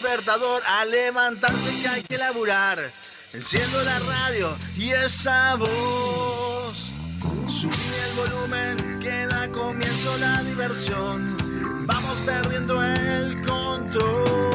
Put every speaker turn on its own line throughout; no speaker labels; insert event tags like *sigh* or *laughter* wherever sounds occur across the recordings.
despertador a levantarse que hay que laburar. Enciendo la radio y esa voz. Subí el volumen que da comienzo la diversión. Vamos perdiendo el control.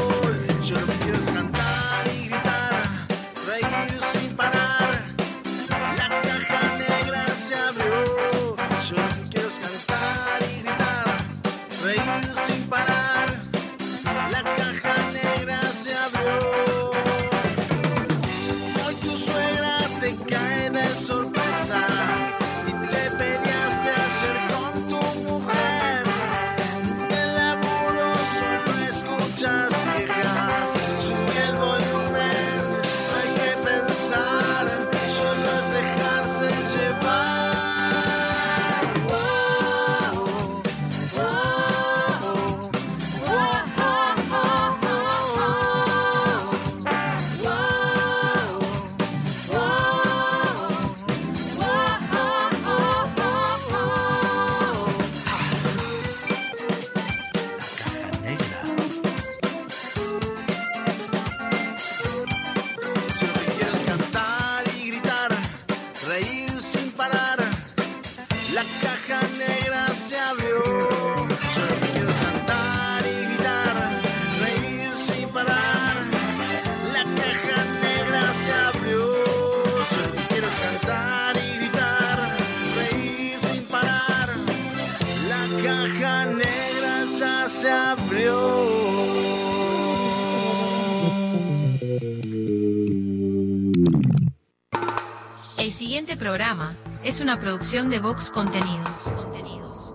Es
una producción de Vox contenidos, contenidos.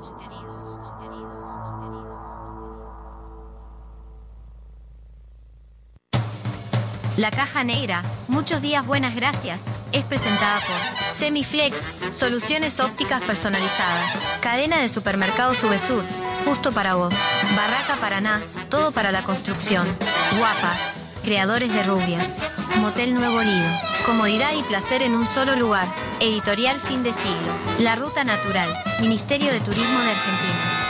La Caja Negra, muchos días buenas gracias, es presentada por Semiflex, soluciones ópticas personalizadas, cadena de supermercados Subesur, justo para vos, Barraca Paraná, todo para la construcción, Guapas, creadores de rubias, Motel Nuevo Lido, comodidad y placer en un solo lugar, editorial fin de siglo, La Ruta Natural, Ministerio de Turismo de Argentina.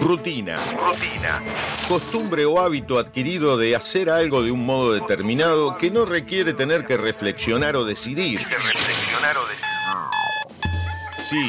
Rutina. Rutina. Costumbre o hábito adquirido de hacer algo de un modo determinado que no requiere tener que reflexionar o decidir. reflexionar o decidir. Sí,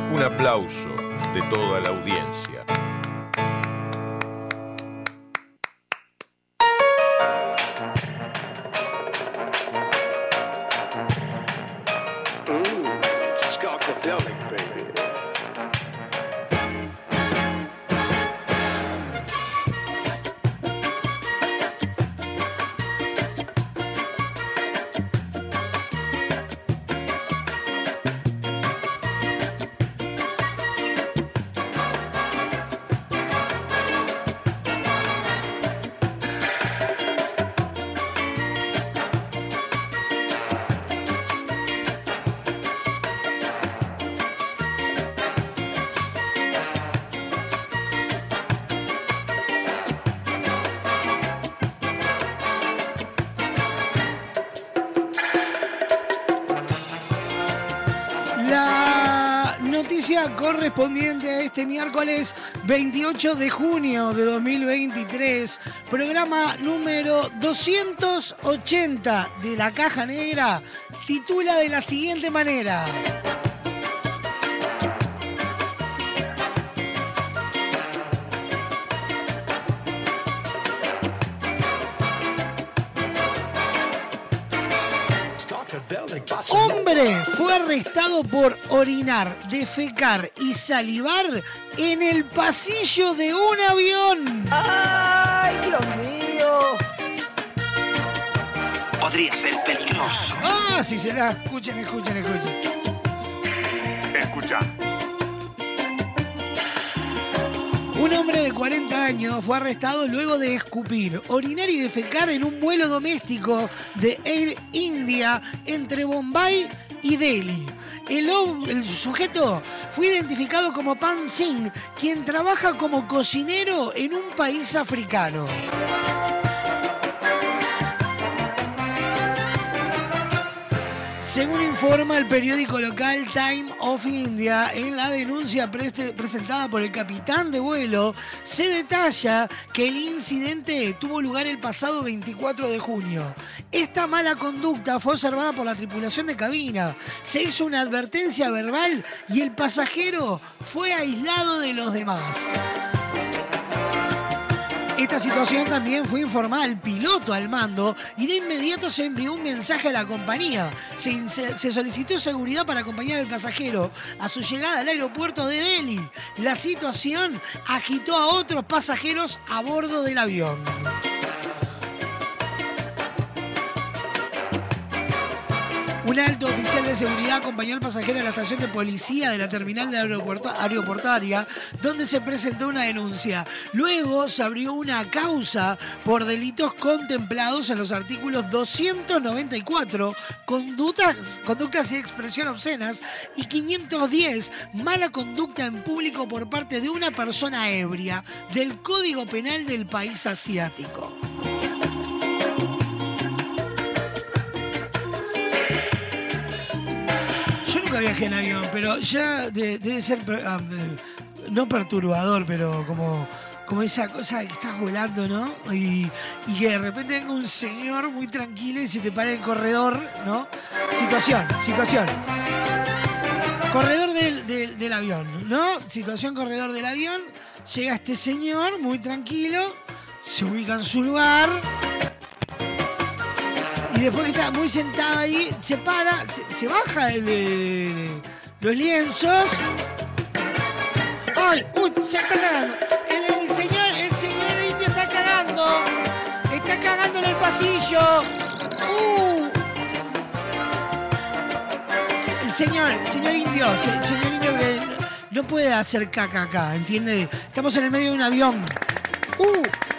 un aplauso de toda la audiencia.
Este miércoles 28 de junio de 2023, programa número 280 de la Caja Negra, titula de la siguiente manera. Arrestado por orinar, defecar y salivar en el pasillo de un avión.
¡Ay, Dios mío!
Podría ser peligroso.
Ah, sí será. Escuchen, escuchen, escuchen.
Escucha.
Un hombre de 40 años fue arrestado luego de escupir, orinar y defecar en un vuelo doméstico de Air India entre Bombay y Delhi. El, sujeto fue identificado como Pan Singh, quien trabaja como cocinero en un país africano. Según informa el periódico local Time of India, en la denuncia presentada por el capitán de vuelo, se detalla que el incidente tuvo lugar el pasado 24 de junio. Esta mala conducta fue observada por la tripulación de cabina. Se hizo una advertencia verbal y el pasajero fue aislado de los demás. Esta situación también fue informada al piloto al mando y de inmediato se envió un mensaje a la compañía. Se, solicitó seguridad para acompañar al pasajero a su llegada al aeropuerto de Delhi. La situación agitó a otros pasajeros a bordo del avión. Un alto oficial de seguridad acompañó al pasajero a la estación de policía de la terminal de aeroportuaria, donde se presentó una denuncia. Luego se abrió una causa por delitos contemplados en los artículos 294, conductas, conductas y expresión obscenas, y 510, mala conducta en público por parte de una persona ebria, del Código Penal del país asiático. En avión, pero ya de- debe ser, eh, no perturbador, pero como, como esa cosa que estás volando, ¿no? Y, que de repente venga un señor muy tranquilo y se te para en el corredor, ¿no? Situación, situación. Corredor del- del avión, ¿no? Situación corredor del avión. Llega este señor muy tranquilo, se ubica en su lugar. Y después que está muy sentado ahí, se para, se, baja de, de- los lienzos. ¡Ay! ¡Uy! Se está cagando. El, el señor, el señor indio está cagando. Está cagando en el pasillo. ¡Uh! El señor, el señor indio, el señor indio que no, puede hacer caca acá, ¿entiende? Estamos en el medio de un avión. ¡Uh!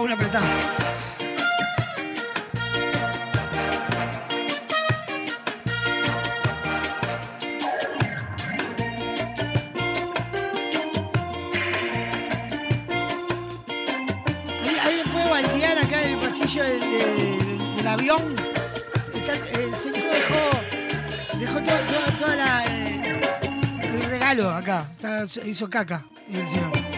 una apretada. ¿Alguien puede baldear acá en el pasillo del, avión? El señor dejó, dejó todo, toda la, eh, el, regalo acá. Hizo caca el señor.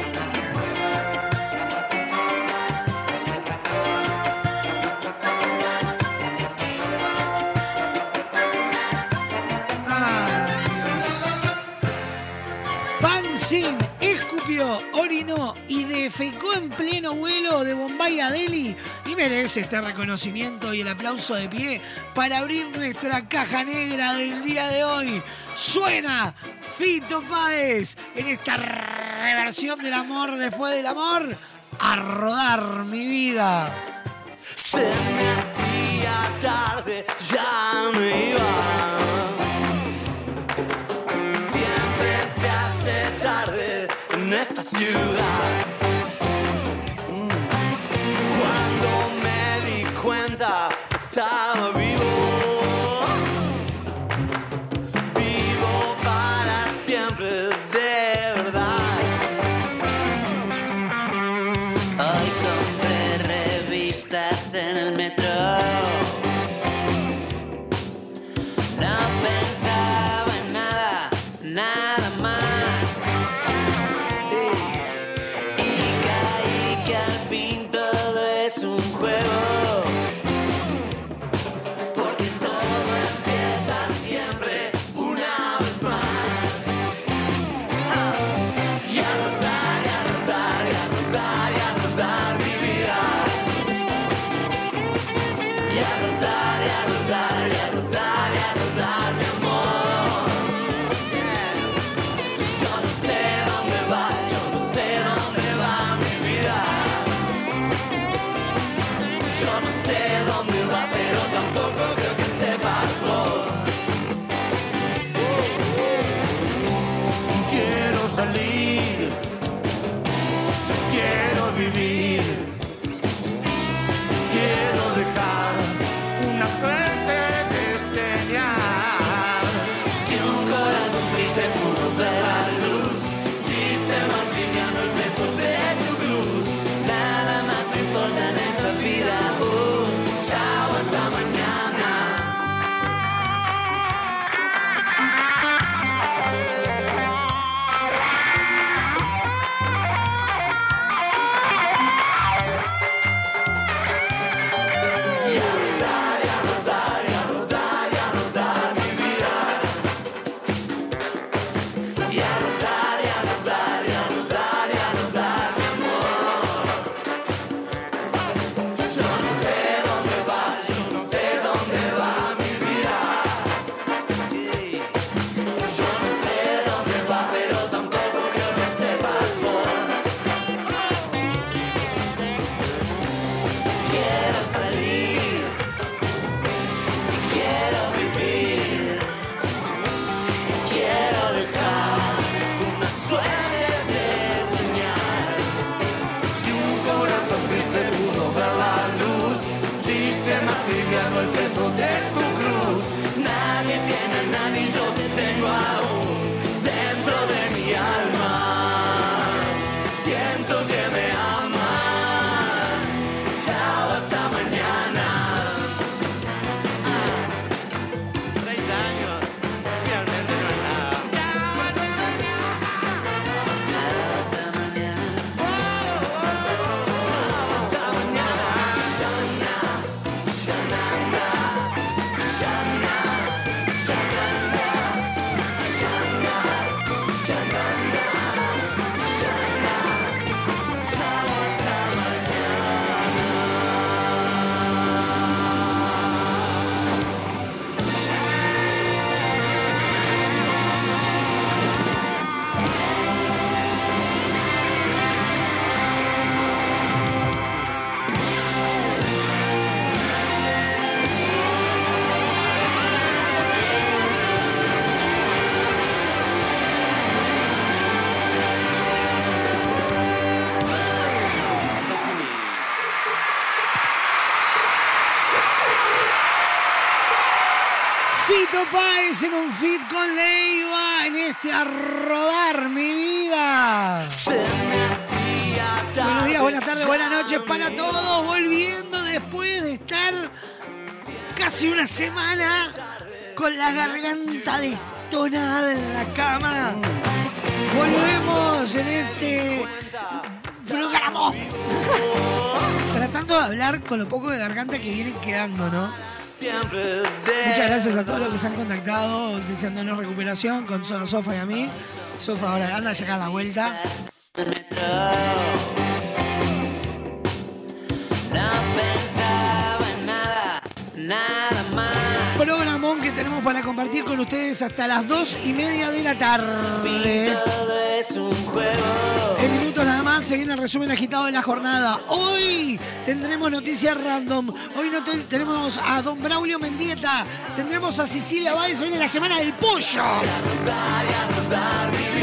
Adeli y merece este reconocimiento y el aplauso de pie para abrir nuestra caja negra del día de hoy. Suena Fito Páez en esta reversión del amor después del amor a rodar mi vida.
Se me hacía tarde, ya me iba. Siempre se hace tarde en esta ciudad.
Semana con la garganta destonada en la cama. Volvemos en este programa. Tratando de hablar con lo poco de garganta que vienen quedando, ¿no? Muchas gracias a todos los que se han contactado deseándonos recuperación con Sofa y a mí. Sofa ahora anda a la vuelta. Hasta las dos y media de la tarde. En minutos nada más se viene el resumen agitado de la jornada. Hoy tendremos noticias random. Hoy no te- tenemos a don Braulio Mendieta. Tendremos a Cecilia Báez. Viene la semana del pollo.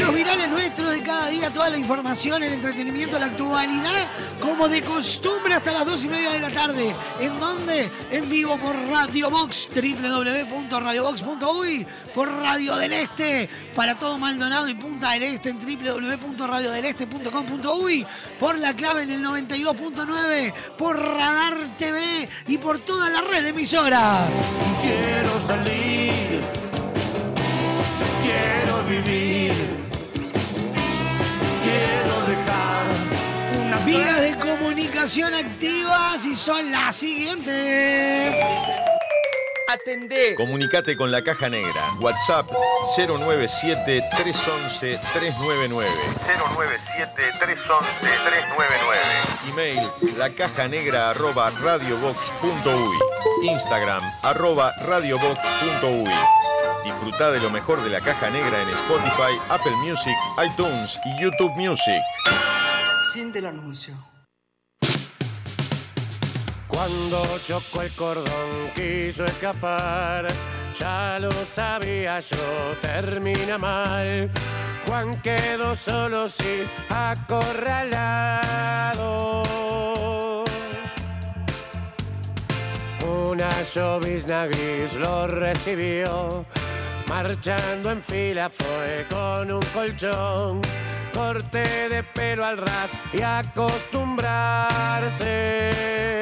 Los virales nuestros de cada día, toda la información, el entretenimiento, la actualidad, como de costumbre hasta las dos y media de la tarde. ¿En dónde? En vivo por Radio Box, www.radiobox.uy, por Radio del Este, para todo Maldonado y Punta del Este en www.radiodeleste.com.uy, por la clave en el 92.9, por Radar TV y por toda la red de emisoras.
Quiero salir, quiero vivir,
Vías de comunicación activas y son las siguientes.
Atendé.
Comunicate con la Caja Negra. WhatsApp 097-311-399. 097-311-399. Email lacajanegra arroba radiobox.uy. Instagram arroba radiobox.uy. Disfruta de lo mejor de la Caja Negra en Spotify, Apple Music, iTunes y YouTube Music.
Fin del anuncio.
Cuando chocó el cordón quiso escapar, ya lo sabía yo, termina mal. Juan quedó solo sí acorralado. Una llovizna gris lo recibió, marchando en fila fue con un colchón, corte de pelo al ras y acostumbrarse.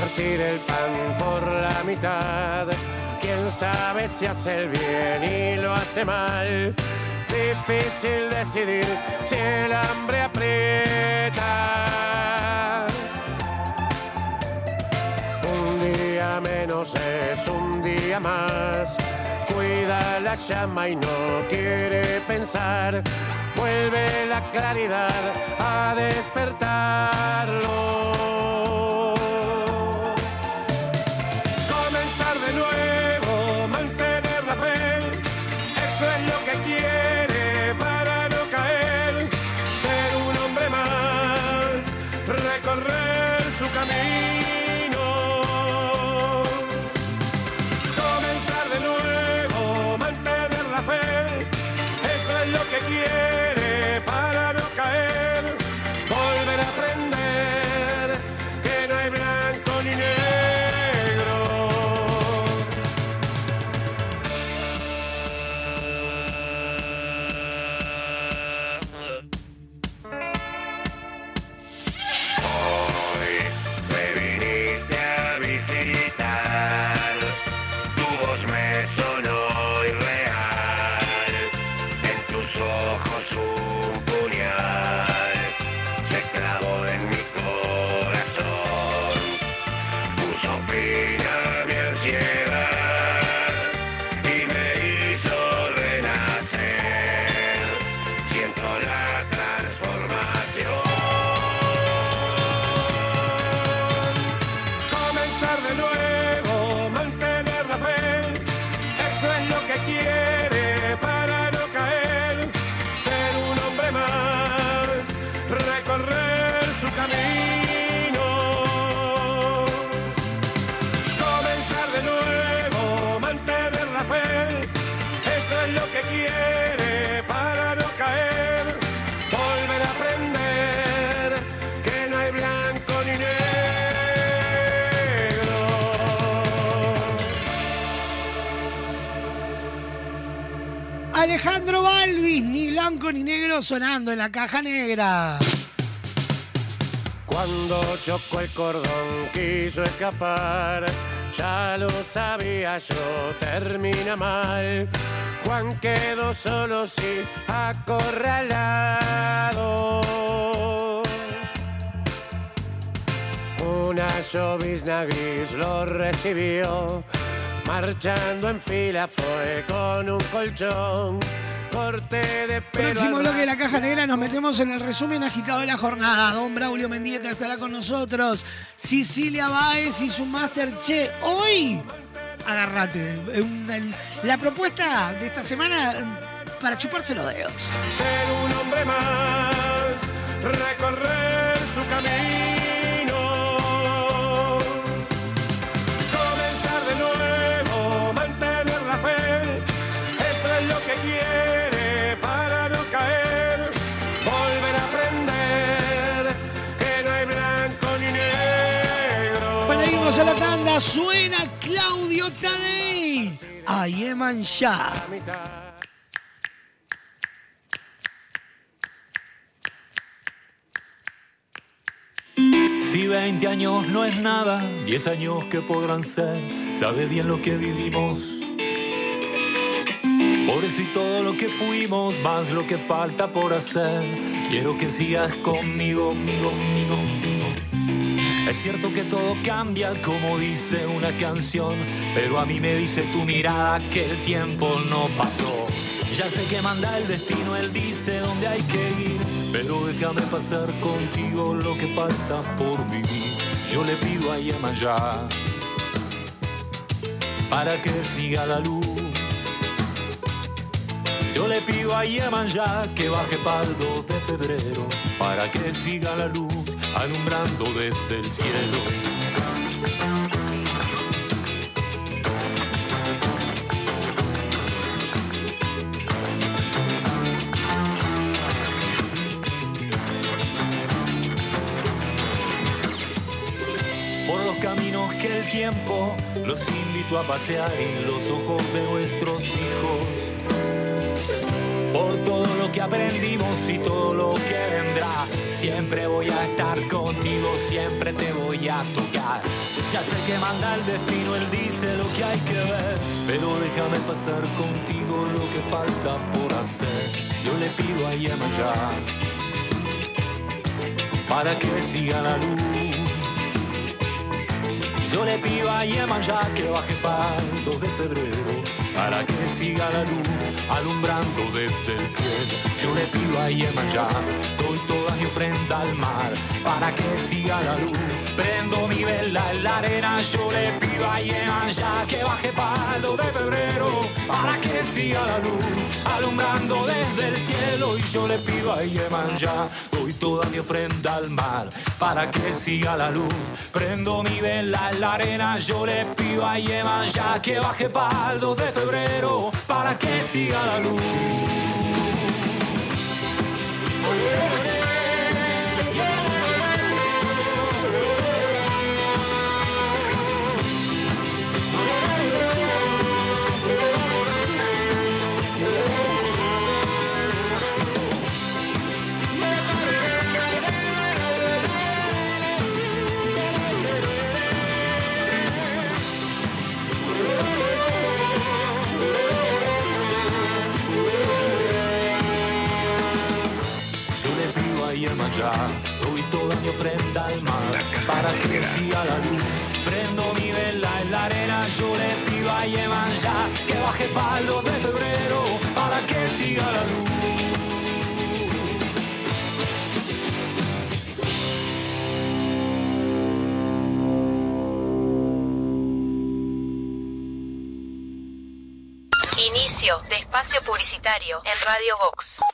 Partir el pan por la mitad? ¿Quién sabe si hace el bien y lo hace mal? Difícil decidir si el hambre aprieta. Un día menos es un día más. Cuida la llama y no quiere pensar. Vuelve la claridad a despertarlo.
Blanco ni negro sonando en la caja negra.
Cuando chocó el cordón quiso escapar, ya lo sabía yo, termina mal. Juan quedó solo sin acorralado. Una llovizna gris lo recibió, marchando en fila fue con un colchón. Corte de pelo
Próximo bloque de la caja negra nos metemos en el resumen agitado de la jornada. Don Braulio Mendieta estará con nosotros. Sicilia Báez y su Master Che. Hoy, agárrate. eh, La propuesta de esta semana eh, para chuparse los dedos.
ser un hombre más, recorrer su camino,
suena Claudio Tadei. Ayeman ya.
Si 20 años no es nada, 10 años que podrán ser, sabe bien lo que vivimos. Por eso y todo lo que fuimos, más lo que falta por hacer. Quiero que sigas conmigo, conmigo, conmigo, conmigo. Es cierto que todo cambia, como dice una canción, pero a mí me dice tu mirada que el tiempo no pasó. Ya sé que manda el destino, él dice dónde hay que ir, pero déjame pasar contigo lo que falta por vivir. Yo le pido a Yamaya para que siga la luz. Yo le pido a Yemaya que baje para el 2 de febrero para que siga la luz alumbrando desde el cielo. Por los caminos que el tiempo los invito a pasear y los ojos de nuestros hijos. Que aprendimos y todo lo que vendrá, siempre voy a estar contigo, siempre te voy a tocar. Ya sé que manda el destino, él dice lo que hay que ver, pero déjame pasar contigo lo que falta por hacer. Yo le pido a Yemaya para que siga la luz. Yo le pido a Yemaya que baje para el 2 de febrero para que siga la luz alumbrando desde el cielo. Yo le pido a Yemaya, doy toda mi ofrenda al mar para que siga la luz. Prendo mi vela en la arena, yo le pido a Yemaya que baje 2 de febrero para que siga la luz alumbrando desde el cielo. Y yo le pido a Yemaya, doy toda mi ofrenda al mar para que siga la luz. Prendo mi vela en la arena, yo le pido a Yemaya que baje para el 2 de febrero para que siga la luz. Ofrenda al mar para que siga la luz. Prendo mi vela en la arena, yo le pido a Yemaya que baje 2 de febrero para que siga la luz.
Inicio de espacio publicitario en Radio Vox.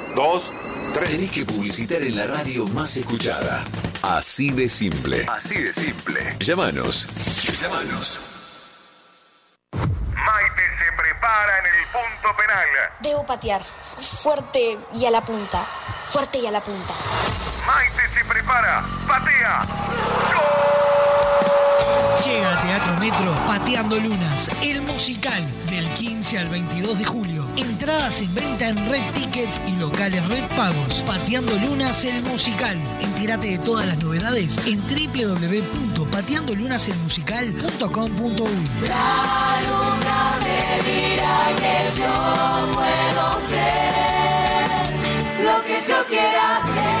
dos,
tres. Tenés que publicitar en la radio más escuchada. Así de simple.
Así de simple.
Llámanos. Llámanos.
Maite se prepara en el punto penal.
Debo patear. Fuerte y a la punta. Fuerte y a la punta.
Maite se prepara. Patea.
Llega a Teatro Metro Pateando Lunas, el musical del 15 al 22 de julio. Entradas en venta en Red Tickets y locales Red Pagos. Pateando Lunas, el musical. Entérate de todas las novedades en www.pateandolunaselmusical.com.uy.
Lo que yo quiera.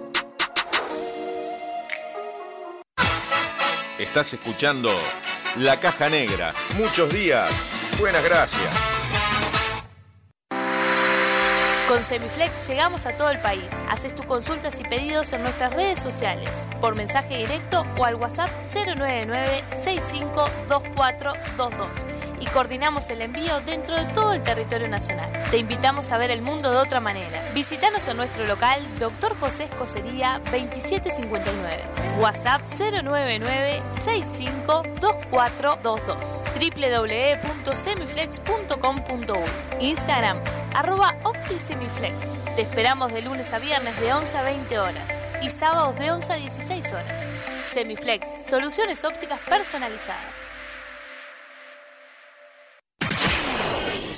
Estás escuchando La Caja Negra. Muchos días. Buenas gracias.
Con Semiflex llegamos a todo el país. Haces tus consultas y pedidos en nuestras redes sociales, por mensaje directo o al WhatsApp 099-652422 y coordinamos el envío dentro de todo el territorio nacional. Te invitamos a ver el mundo de otra manera. Visítanos en nuestro local Dr. José Escocería 2759. WhatsApp 099-652422 www.semiflex.com.uy Instagram arroba OptiSemiflex. Te esperamos de lunes a viernes de 11 a 20 horas y sábados de 11 a 16 horas. Semiflex, soluciones ópticas personalizadas.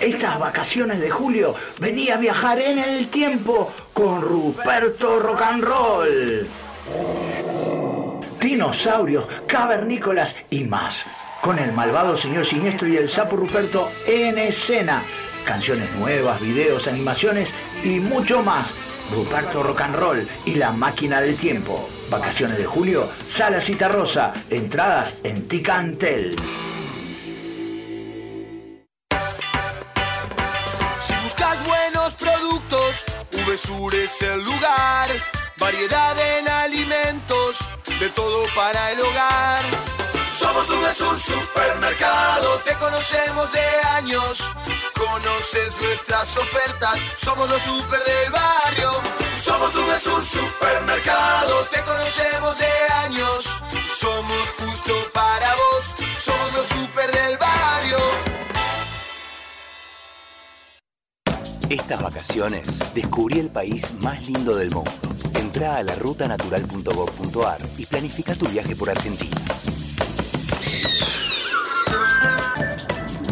Estas vacaciones de julio venía a viajar en el tiempo con Ruperto Rock and Roll. Dinosaurios, cavernícolas y más. Con el malvado señor siniestro y el sapo Ruperto en escena. Canciones nuevas, videos, animaciones y mucho más. Ruperto Rock and Roll y la máquina del tiempo. Vacaciones de julio, Sala Cita Rosa. Entradas en Ticantel.
Si buscas buenos productos, VSUR es el lugar. Variedad en alimentos, de todo para el hogar. Somos VSUR Supermercado, te conocemos de años. Conoces nuestras ofertas, somos los super del barrio. Somos VSUR Supermercado, te conocemos de años. Somos justo para vos, somos los super del barrio.
Estas vacaciones descubrí el país más lindo del mundo. Entra a la rutanatural.gov.ar y planifica tu viaje por Argentina.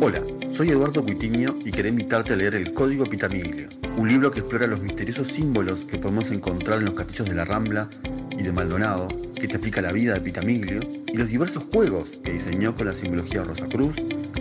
Hola, soy Eduardo Cuitiño y quería invitarte a leer El Código Pitamiglio, un libro que explora los misteriosos símbolos que podemos encontrar en los castillos de la Rambla y de Maldonado, que te explica la vida de Pitamiglio y los diversos juegos que diseñó con la simbología Rosacruz,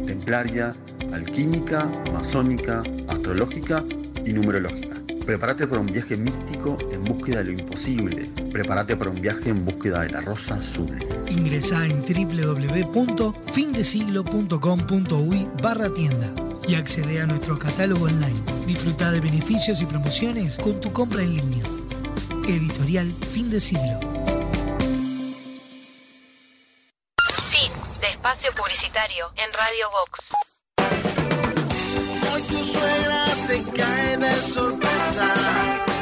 templaria, alquímica, masónica, astrológica y numerológica. Prepárate para un viaje místico en búsqueda de lo imposible. Prepárate para un viaje en búsqueda de la rosa azul.
Ingresa en www.findesiglo.com.uy barra tienda y accede a nuestro catálogo online. Disfruta de beneficios y promociones con tu compra en línea. Editorial Fin de Siglo.
Fin de espacio publicitario en Radio Vox. Tu suegra te cae de sorpresa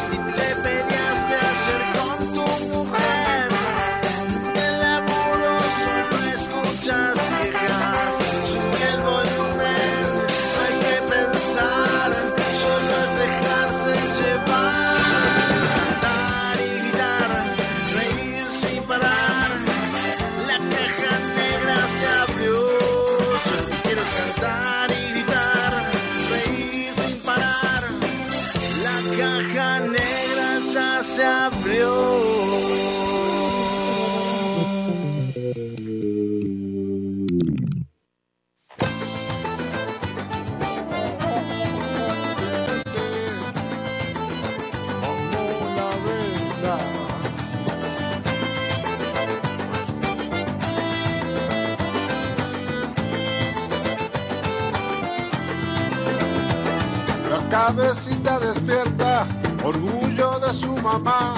cabecita despierta, orgullo de su mamá.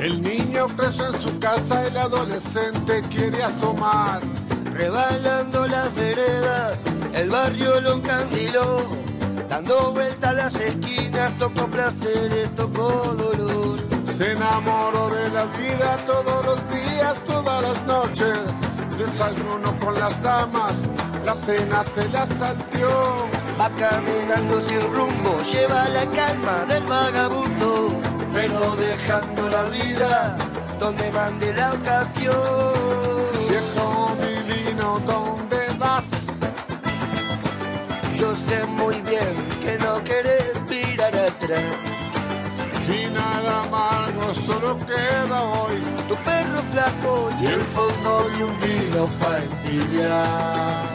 El niño preso en su casa, el adolescente quiere asomar.
Rebalando las veredas, el barrio lo encandiló. Dando vuelta a las esquinas, tocó placeres, tocó dolor.
Se enamoró de la vida todos los días, todas las noches. Desayuno con las damas, la cena se la salteó.
Va caminando sin rumbo, lleva la calma del vagabundo, pero dejando la vida donde mande la ocasión.
Viejo divino, ¿dónde vas?
Yo sé muy bien que no querés mirar atrás.
Final amargo, solo queda hoy
Tu perro flaco
y el fondo de un vino para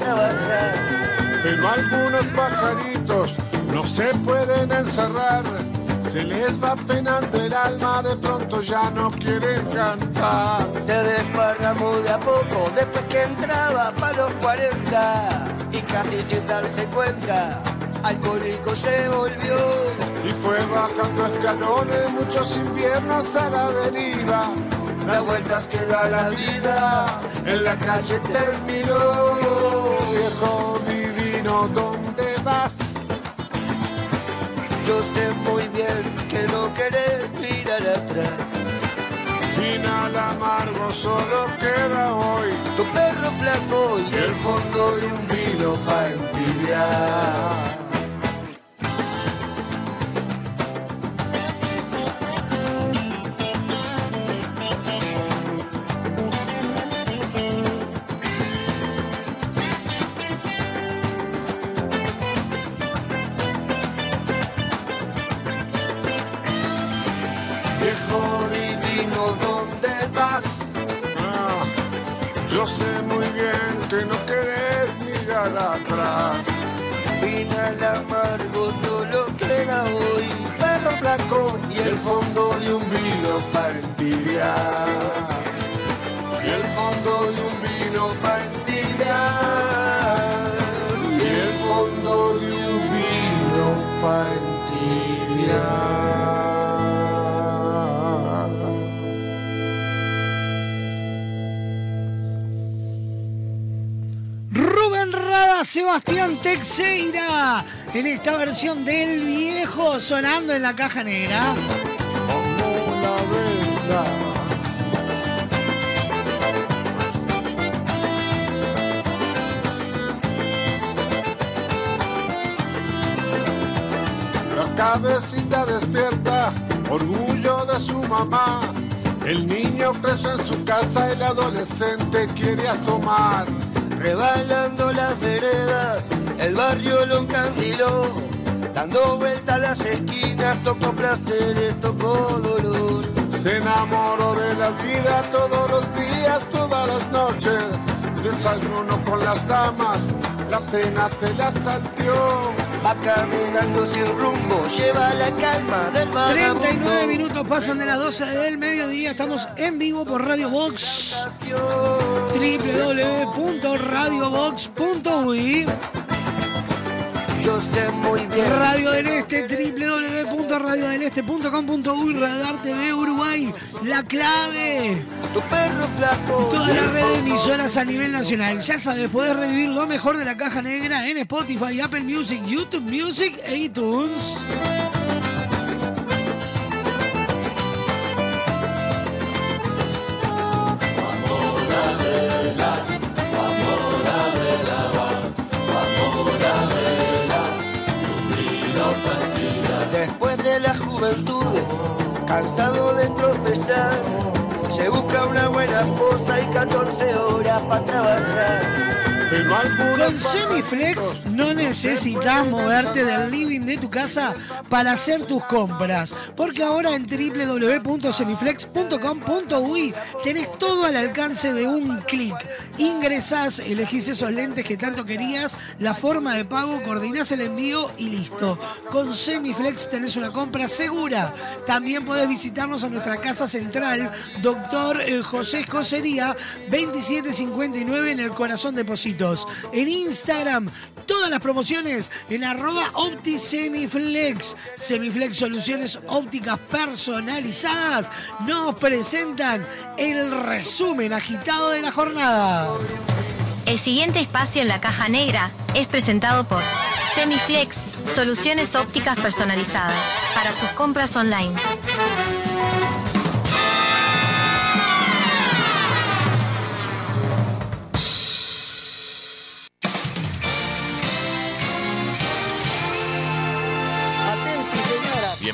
trabajar.
Pero algunos pajaritos no se pueden encerrar. Se les va penando el alma, de pronto ya no quieren cantar.
Se desparramó de a poco después que entraba para los 40 y casi sin darse cuenta, alcohólico se volvió.
Y fue bajando escalones, muchos inviernos a la deriva.
Las vueltas que da la vida en la calle terminó.
¿Dónde vas?
Yo sé muy bien que no querés mirar atrás.
Final amargo, solo queda hoy
Tu perro flaco y
el fondo de un vino para entibiar.
En esta versión del viejo sonando en la caja negra.
La cabecita despierta, orgullo de su mamá. El niño preso en su casa, el adolescente quiere asomar.
Rebalando las veredas, el barrio lo encandiló. Dando vuelta a las esquinas, tocó placeres, tocó dolor.
Se enamoró de la vida todos los días, todas las noches. Desayuno con las damas, la cena se la salteó.
Va caminando sin rumbo, lleva la calma del vagabundo.
39 minutos pasan de las 12 del mediodía. Estamos en vivo por Radio Box. www.radiobox.uy
Muy bien.
Radio del Este, www.radiodeleste.com.uy Radar TV Uruguay, la clave.
Tu perro flaco.
Toda la red de emisoras a nivel nacional. Ya sabes, podés revivir lo mejor de la caja negra en Spotify, Apple Music, YouTube Music e iTunes.
Cansado de tropezar, se busca una buena esposa y 14 horas para trabajar.
Con Semiflex no necesitas moverte del living de tu casa para hacer tus compras, porque ahora en www.semiflex.com.uy tenés todo al alcance de un clic. Ingresás, elegís esos lentes que tanto querías, la forma de pago, coordinás el envío y listo. Con Semiflex tenés una compra segura. También podés visitarnos a nuestra casa central, Doctor eh, José Escocería, 2759 en el corazón de En Instagram, todas las promociones en arroba OptiSemiflex. Semiflex Soluciones Ópticas Personalizadas nos presentan el resumen agitado de la jornada.
El siguiente espacio en la caja negra es presentado por Semiflex, soluciones ópticas personalizadas para sus compras online.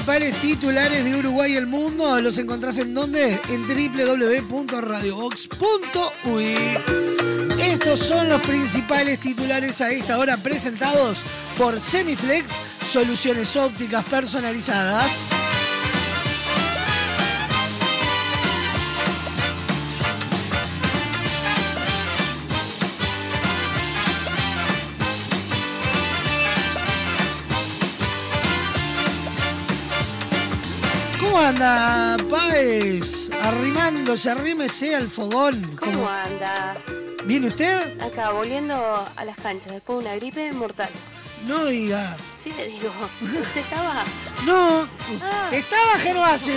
Principales titulares de Uruguay y el mundo los encontrás en donde? En www.radiobox.uy. Estos son los principales titulares a esta hora presentados por Semiflex, soluciones ópticas personalizadas. Anda, Páez? Arrimándose, arrímese al fogón.
¿Cómo anda?
¿Viene usted?
Acá, volviendo a las canchas después de una gripe mortal.
No diga.
Sí le digo. ¿Usted estaba?
No.
Ah.
Estaba Gervasio.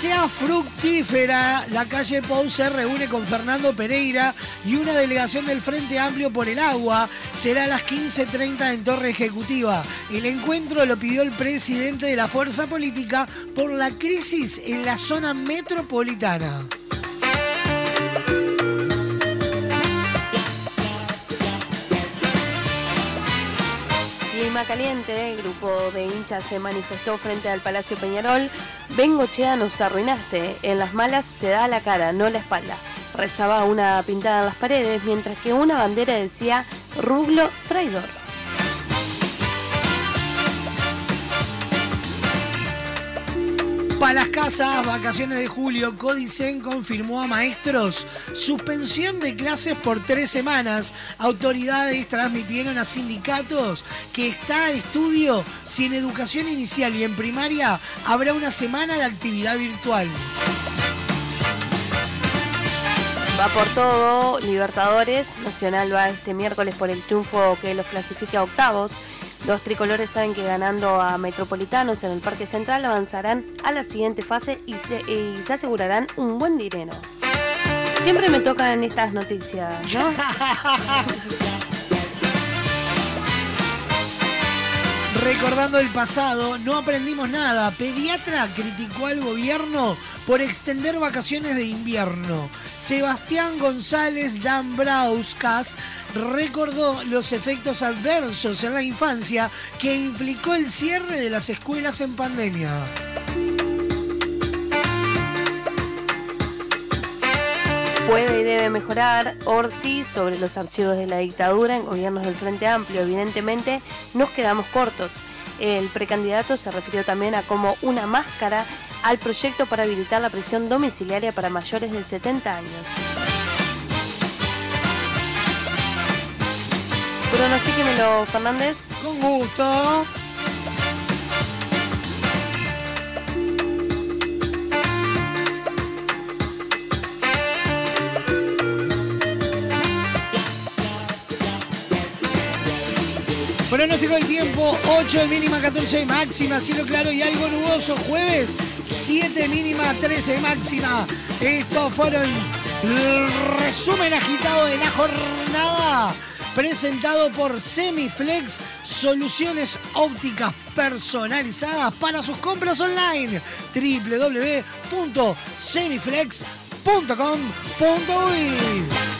Sea fructífera. La calle Pou se reúne con Fernando Pereira y una delegación del Frente Amplio por el Agua. Será a las 15.30 en Torre Ejecutiva. El encuentro lo pidió el presidente de la fuerza política por la crisis en la zona metropolitana.
Caliente, el grupo de hinchas se manifestó frente al Palacio Peñarol. Bengochea nos arruinaste. En las malas se da la cara, no la espalda. Rezaba una pintada en las paredes, mientras que una bandera decía Rublo traidor.
Para las casas, vacaciones de julio, Codicen confirmó a maestros suspensión de clases por tres semanas. Autoridades transmitieron a sindicatos que está a estudio si en educación inicial y en primaria habrá una semana de actividad virtual.
Va por todo, Libertadores, Nacional va este miércoles por el triunfo que los clasifica a octavos. Los tricolores saben que ganando a Metropolitanos en el Parque Central avanzarán a la siguiente fase y se, asegurarán un buen dinero. Siempre me tocan estas noticias, ¿no? *laughs*
Recordando el pasado, no aprendimos nada. Pediatra criticó al gobierno por extender vacaciones de invierno. Sebastián González Dambrauskas recordó los efectos adversos en la infancia que implicó el cierre de las escuelas en pandemia.
Puede y debe mejorar Orsi sobre los archivos de la dictadura en gobiernos del Frente Amplio. Evidentemente, nos quedamos cortos. El precandidato se refirió también a como una máscara al proyecto para habilitar la prisión domiciliaria para mayores de 70 años. Pronostíquemelo, Fernández.
Con gusto. Pronóstico del tiempo, 8 de mínima, 14 de máxima, cielo claro y algo nuboso. Jueves, 7 mínima, 13 de máxima. Estos fueron el resumen agitado de la jornada. Presentado por Semiflex, soluciones ópticas personalizadas para sus compras online. www.semiflex.com.uy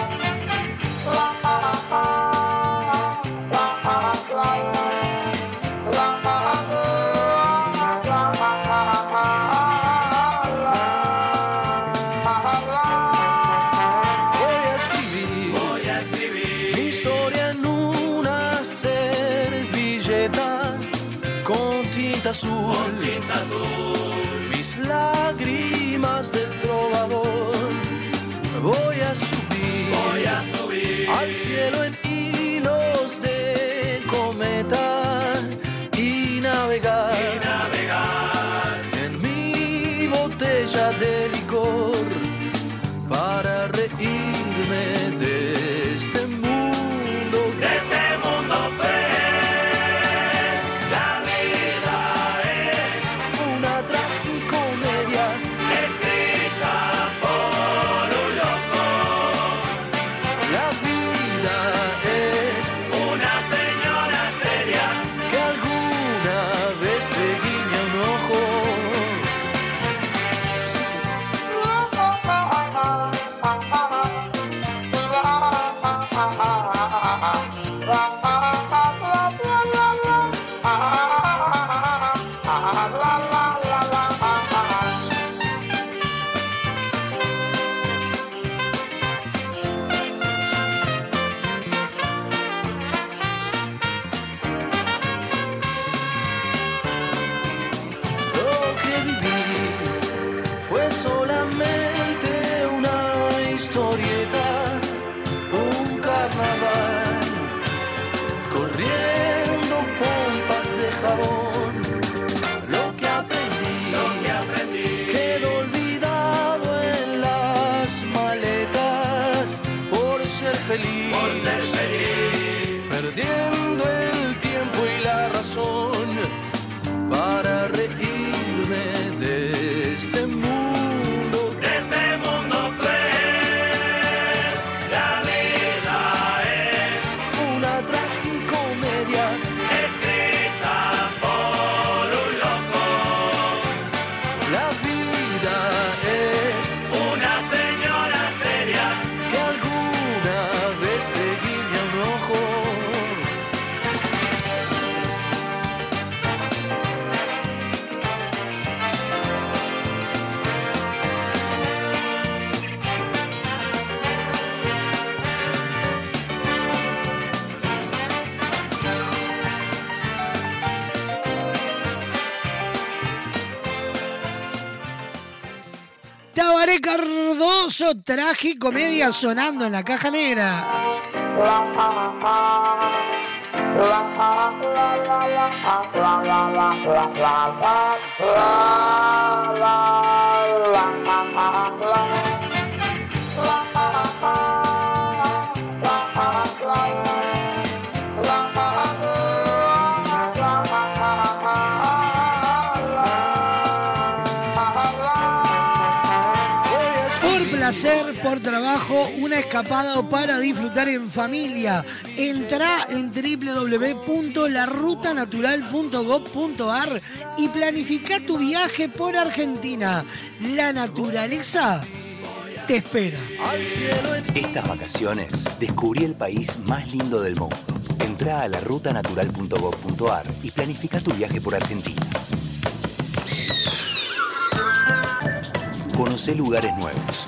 tragicomedia
sonando en la caja negra. una escapada para disfrutar en familia. Entra en www.larutanatural.gov.ar y planifica tu viaje por Argentina. La naturaleza te espera.
Estas vacaciones descubrí el país más lindo del mundo. Entra a larutanatural.gov.ar y planifica tu viaje por Argentina. Conoce lugares nuevos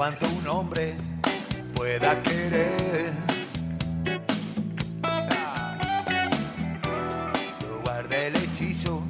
cuanto un hombre pueda querer. Guarda el hechizo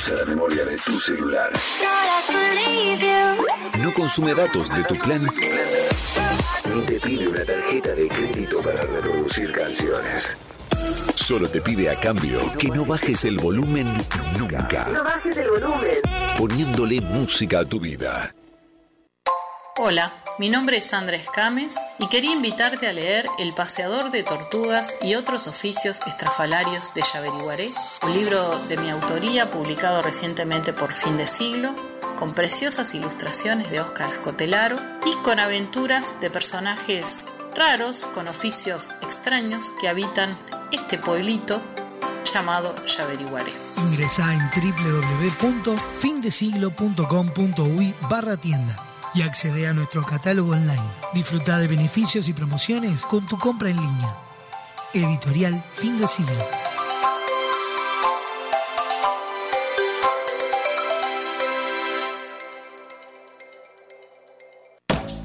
Usa la memoria de tu celular. No consume datos de tu plan. Ni te pide una tarjeta de crédito para reproducir canciones. Solo te pide a cambio que no bajes el volumen nunca,
bajes el volumen.
poniéndole música a tu vida.
Hola, mi nombre es Sandra Escames y quería invitarte a leer El paseador de tortugas y otros oficios estrafalarios de Yaveriguaré, un libro de mi autoría publicado recientemente por Fin de Siglo, con preciosas ilustraciones de Óscar Scotelaro y con aventuras de personajes raros con oficios extraños que habitan este pueblito llamado Yaveriguaré.
Ingresá en www.findesiglo.com.uy barra tienda y accede a nuestro catálogo online. Disfruta de beneficios y promociones con tu compra en línea. Editorial Fin de Siglo.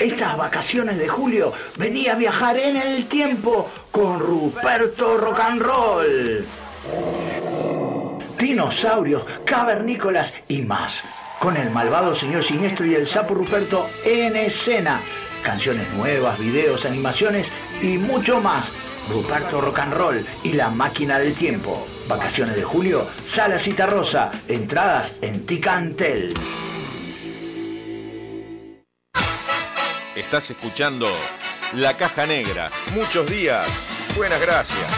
Estas vacaciones de julio venía a viajar en el tiempo con Ruperto Rock and Roll. Dinosaurios, cavernícolas y más. Con el malvado señor siniestro y el sapo Ruperto en escena. Canciones nuevas, videos, animaciones y mucho más. Ruperto Rock and Roll y la máquina del tiempo. Vacaciones de julio, Sala Cita Rosa. Entradas en Ticantel.
Estás escuchando La Caja Negra. Muchos días. Buenas gracias.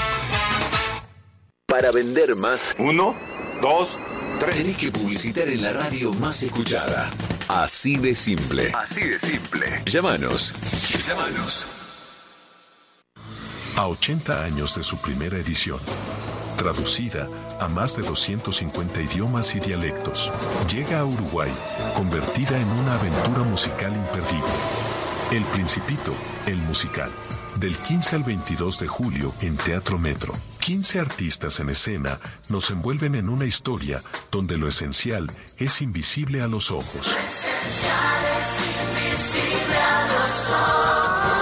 Para vender más. Uno, dos, tres. Tenés que publicitar en la radio más escuchada. Así de simple. Así de simple. Llámanos. Llámanos.
A 80 años de su primera edición, traducida a más de 250 idiomas y dialectos, llega a Uruguay, convertida en una aventura musical imperdible. El Principito, el musical. Del 15 al 22 de julio en Teatro Metro. 15 artistas en escena nos envuelven en una historia donde lo esencial es invisible a los ojos.
Esencial es invisible a los ojos.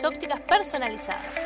ópticas personalizadas.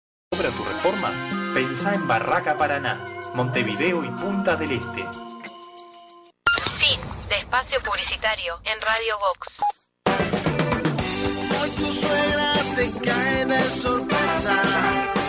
obra tu reforma, pensá en Barraca Paraná, Montevideo y Punta del Este.
Fin de espacio publicitario en Radio Vox.
Hoy tu suegra te cae de sorpresa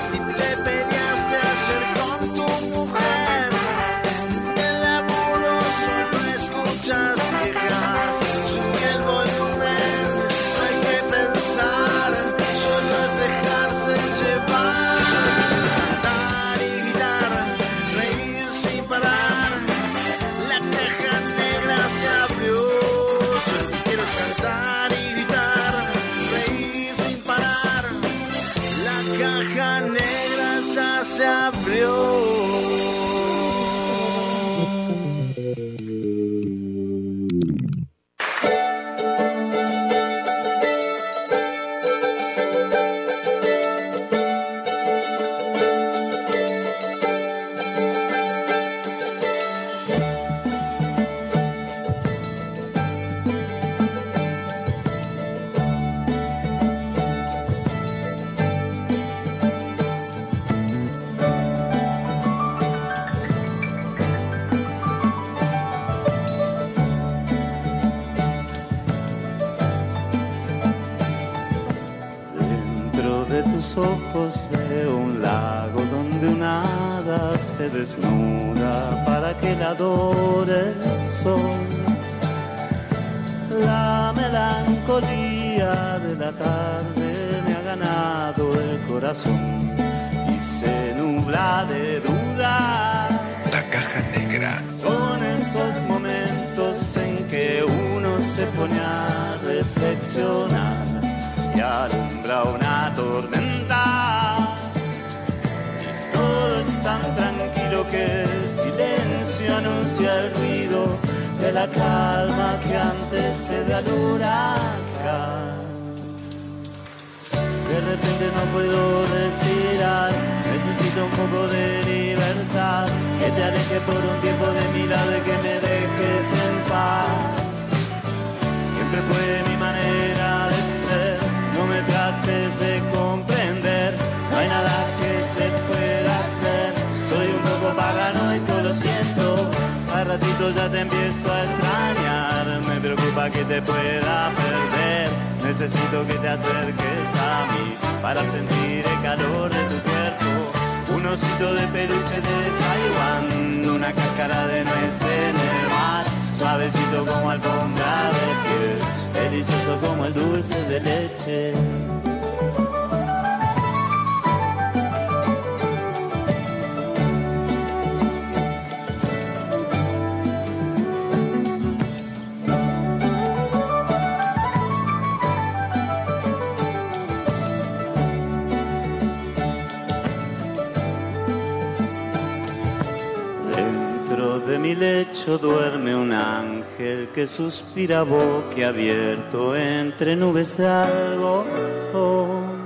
suspira boquiabierto entre nubes de algodón.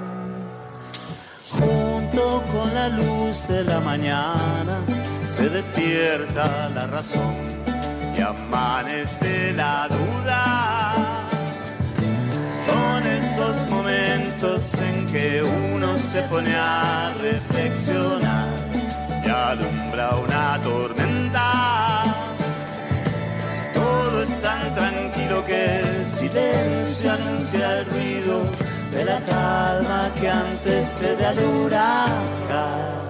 Junto con la luz de la mañana se despierta la razón
que el silencio anuncia el ruido de la calma que antecede al huracán.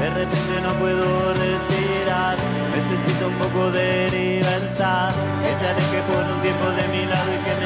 De repente no puedo respirar, necesito un poco de libertad. Que te aleje por un tiempo de mi y que me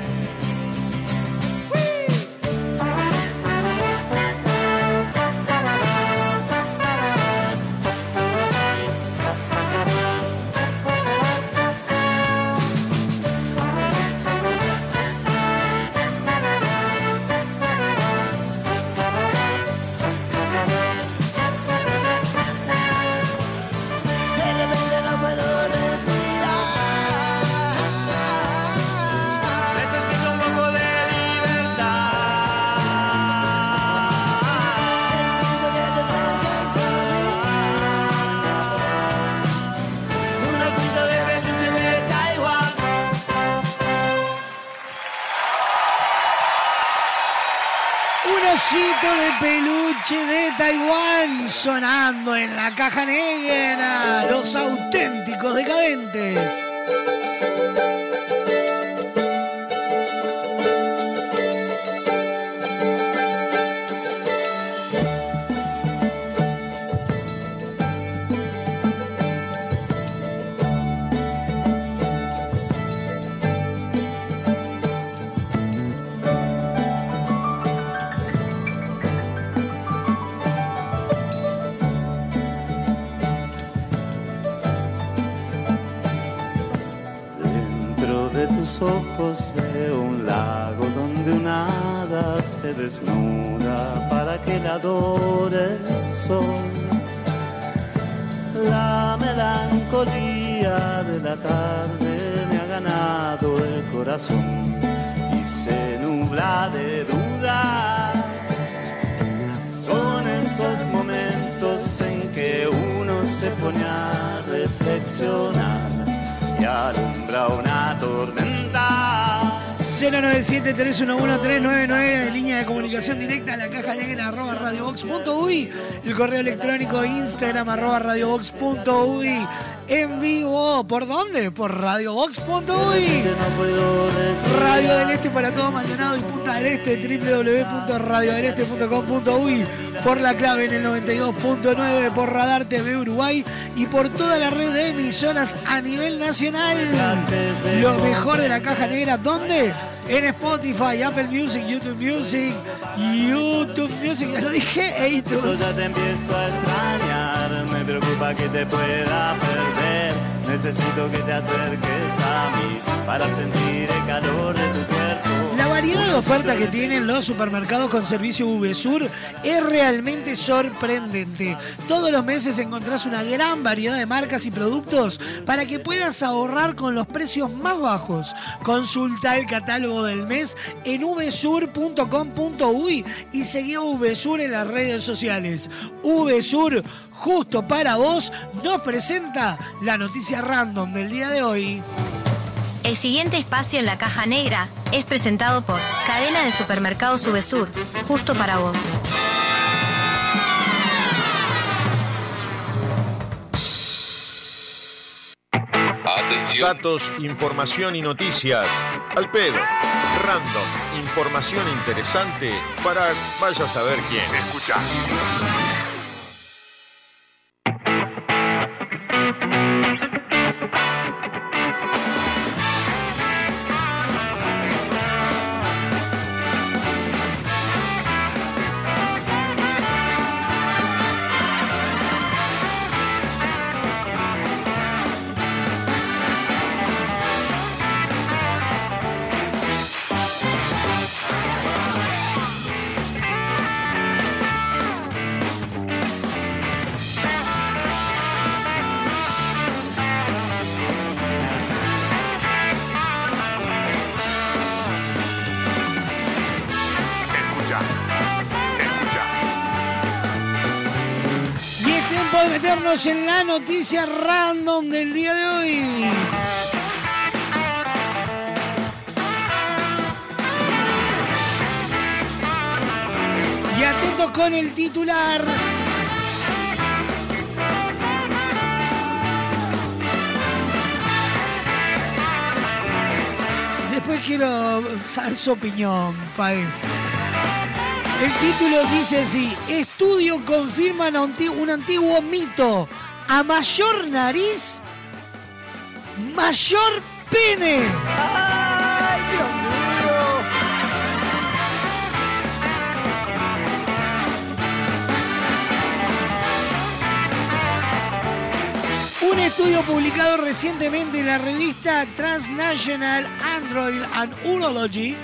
Sonando en la caja negra. Los auténticos decadentes. radiobox.uy, el correo electrónico Instagram arroba radiobox.uy, en vivo, ¿por dónde? Por radiobox.uy. Radio del Este para todo Maldonado y Punta del Este, www.radiodeleste.com.uy, por la clave en el 92.9, por Radar TV Uruguay y por toda la red de emisoras a nivel nacional. Lo mejor de la caja negra, ¿dónde? En Spotify, Apple Music, YouTube Music, YouTube Music, ya lo dije, iTunes.
Ya te empiezo a extrañar, me preocupa que te pueda perder. Necesito que te acerques a mí para sentir el calor de tu cuerpo.
La variedad de ofertas que tienen los supermercados con servicio VSUR es realmente sorprendente. Todos los meses encontrás una gran variedad de marcas y productos para que puedas ahorrar con los precios más bajos. Consulta el catálogo del mes en vsur.com.uy y seguí a VSUR en las redes sociales. VSUR, justo para vos, nos presenta la noticia random del día de hoy.
El siguiente espacio en la caja negra es presentado por Cadena de Supermercados Subesur, justo para vos.
Datos, información y noticias. Al pedo. Random. Información interesante para vaya a saber quién. Escucha.
En la noticia random del día de hoy. Y atentos con el titular. Después quiero saber su opinión, Paez. El título dice así, estudio confirma un anti- un antiguo mito. A mayor nariz, mayor pene.
¡Ay, Dios mío!
Un estudio publicado recientemente en la revista Transnational Android and Urology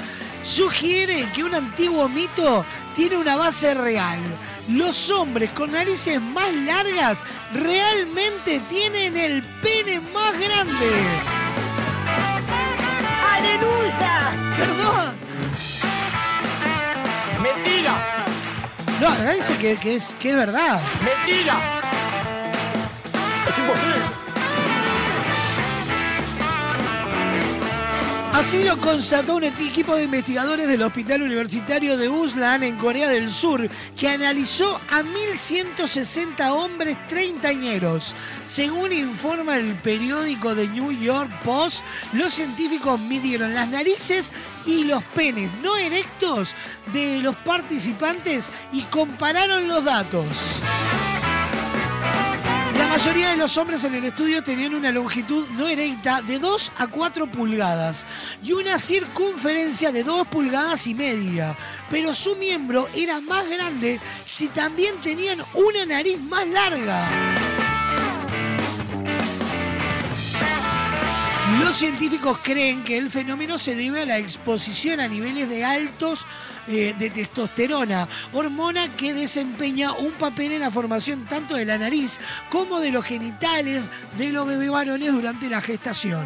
sugiere que un antiguo mito tiene una base real. Los hombres con narices más largas realmente tienen el pene más grande.
¡Aleluya!
Perdón.
¡Mentira!
No, dice que, que es, que es verdad.
¡Mentira! ¡Es *laughs* imposible!
Así lo constató un equipo de investigadores del Hospital Universitario de Uslan en Corea del Sur, que analizó a 1.160 hombres treintañeros. Según informa el periódico The New York Post, los científicos midieron las narices y los penes no erectos de los participantes y compararon los datos. La mayoría de los hombres en el estudio tenían una longitud no erecta de 2 a 4 pulgadas y una circunferencia de 2 pulgadas y media, pero su miembro era más grande si también tenían una nariz más larga. Los científicos creen que el fenómeno se debe a la exposición a niveles de altos eh, de testosterona, hormona que desempeña un papel en la formación tanto de la nariz como de los genitales de los bebés varones durante la gestación.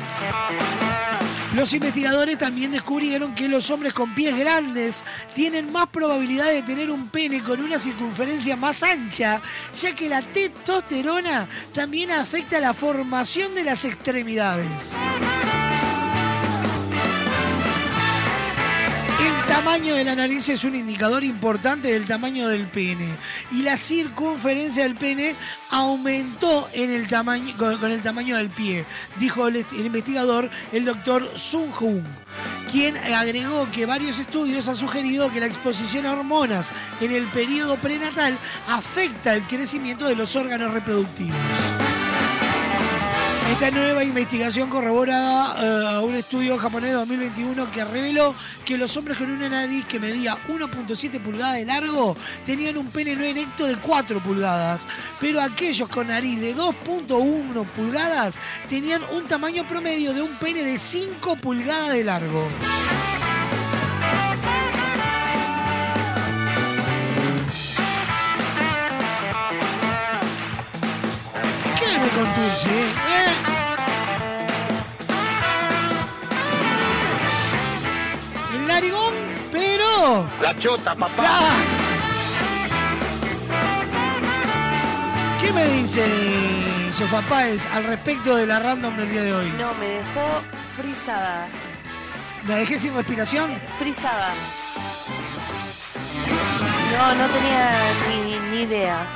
Los investigadores también descubrieron que los hombres con pies grandes tienen más probabilidad de tener un pene con una circunferencia más ancha, ya que la testosterona también afecta la formación de las extremidades. Tamaño de la nariz es un indicador importante del tamaño del pene y la circunferencia del pene aumentó en el tamaño, con, el tamaño del pie, dijo el, el investigador, el doctor Sun Hoon, quien agregó que varios estudios han sugerido que la exposición a hormonas en el periodo prenatal afecta el crecimiento de los órganos reproductivos. Esta nueva investigación corrobora eh, un estudio japonés de 2021 que reveló que los hombres con una nariz que medía 1.7 pulgadas de largo tenían un pene no erecto de 4 pulgadas, pero aquellos con nariz de 2.1 pulgadas tenían un tamaño promedio de un pene de 5 pulgadas de largo. ¿Eh? El narigón, pero...
La chota, papá.
¿Qué me dice Sofá Páez al respecto de la random del día de hoy?
No, me dejó frisada.
¿Me dejé sin respiración?
Frisada. No, no tenía ni, ni idea.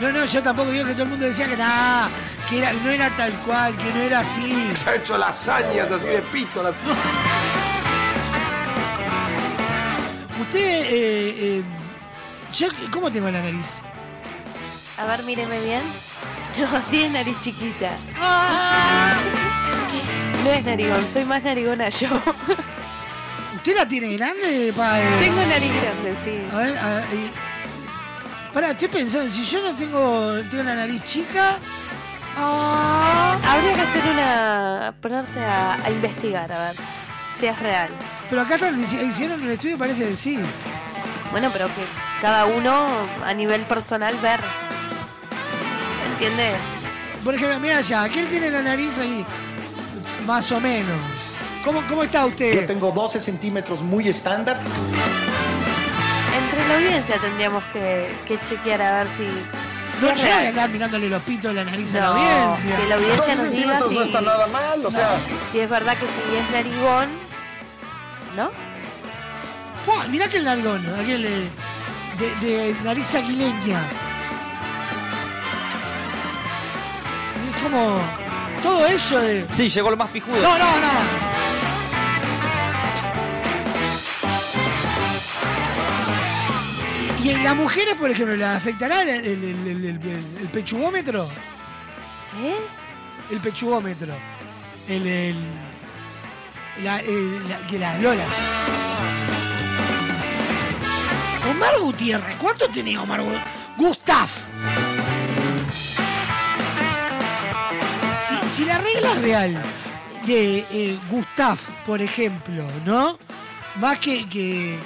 No, no, yo tampoco vio que todo el mundo decía que nada, que era, no era tal cual, que no era así.
Se ha hecho lasañas así de pito. Las...
Usted, eh, eh, yo, ¿cómo tengo la nariz?
A ver, míreme bien. No, *laughs* tiene nariz chiquita.
Ah.
No es narigón, soy más narigona yo.
¿Usted la tiene grande, Páez?
Tengo nariz grande, sí.
A ver, a ver. y- Pará, estoy pensando, si yo no tengo, tengo la nariz chica. ah,
Habría que hacer una. ponerse a, a investigar, a ver si es real.
Pero acá están, hicieron un estudio parece que sí.
Bueno, pero que cada uno a nivel personal ver. ¿Entiendes?
Por ejemplo, mira allá, aquel tiene la nariz ahí, más o menos. ¿Cómo, cómo está usted?
Yo tengo 12 centímetros muy estándar.
Entre la audiencia tendríamos que, que chequear a ver si,
No, no voy a andar mirándole los pitos de la nariz a la
No,
audiencia.
que la audiencia nos diga si,
no está nada mal, o sea.
si es verdad que si es narigón, ¿no?
Buah, mirá que el narigón, aquel eh, de, de nariz aguileña. Es como todo eso de.
Sí, llegó lo más pijudo.
No, no, no. ¿Y en las mujeres, por ejemplo, le afectará el, el, el- el- el- el pechugómetro?
¿Eh?
El pechugómetro. El. el la, la- que las lolas. Omar Gutiérrez, ¿cuánto tenía Omar Gutiérrez? Gustav. Si, si la regla real de eh, Gustav, por ejemplo, ¿no? Más que, que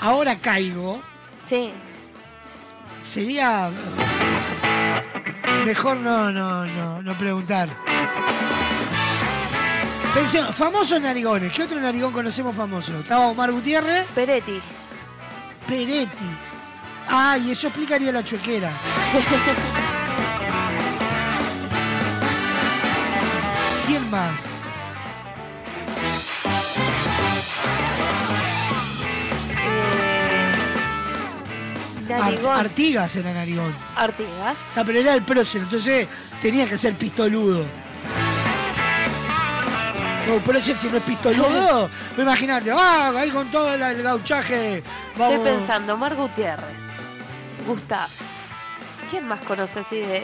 ahora caigo.
Sí.
Sería mejor no, no, no, no preguntar. Pensemos, famosos narigones. ¿Qué otro narigón conocemos famoso? Estaba Omar Gutiérrez.
Peretti.
Peretti. Ah, y eso explicaría la chuequera. *laughs* ¿Quién más? Ar-. Artigas era narigón.
Artigas.
Ah, pero era el prócer, entonces tenía que ser pistoludo. No, prócer si no es pistoludo, *laughs* imagínate, ah, ahí con todo el, el gauchaje. Vamos.
Estoy pensando, Omar Gutiérrez. Gustav. ¿Quién más conoce así de.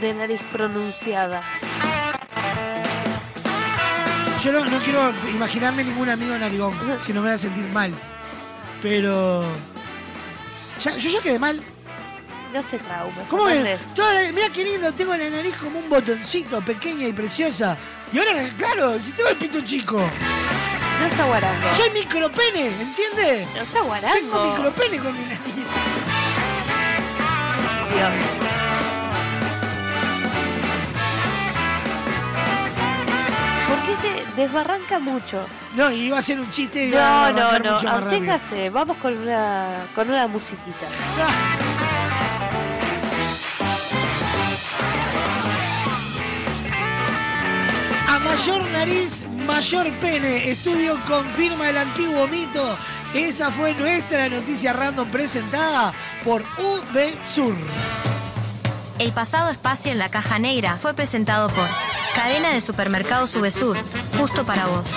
de nariz pronunciada?
Yo no, no quiero imaginarme ningún amigo narigón, *laughs* si no me voy a sentir mal. Pero. Ya- yo ya quedé mal.
No se traume.
¿Cómo. Toda la- Mira qué lindo, tengo la nariz como un botoncito, pequeña y preciosa. Y ahora, claro, si tengo el pito chico.
No es aguarango.
Soy micropene, ¿entiendes?
No es aguarango.
Tengo micropene con mi nariz.
Dios. Se desbarranca mucho?
No, y iba a ser un chiste y iba a
No, no, no. Absténgase. Vamos con una, con una musiquita. *laughs*
A mayor nariz, mayor pene. Estudio confirma el antiguo mito. Esa fue nuestra noticia random presentada por UB Sur.
El pasado espacio en la caja negra fue presentado por Cadena de Supermercados Subesur, justo para vos.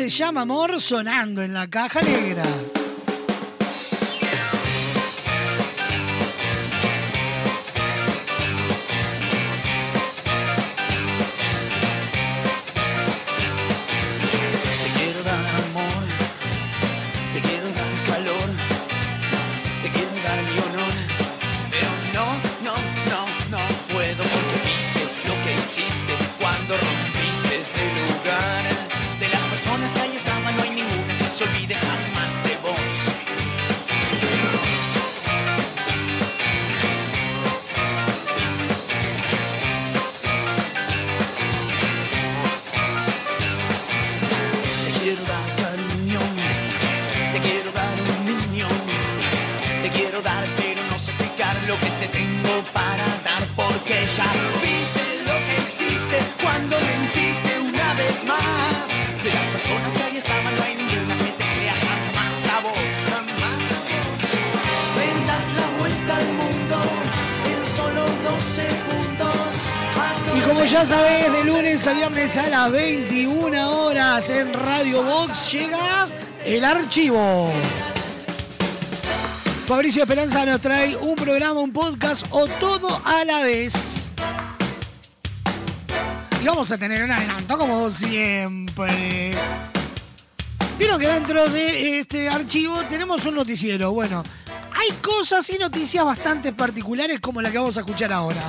Se
llama amor
sonando en la caja negra.
A
las 21 horas en Radio Box llega el archivo. Fabricio Esperanza nos trae un programa, un podcast o todo a la vez. Y vamos a tener un adelanto como siempre. Vieron que dentro de este archivo tenemos un noticiero. Bueno, hay cosas y noticias bastante particulares como la que vamos a escuchar ahora.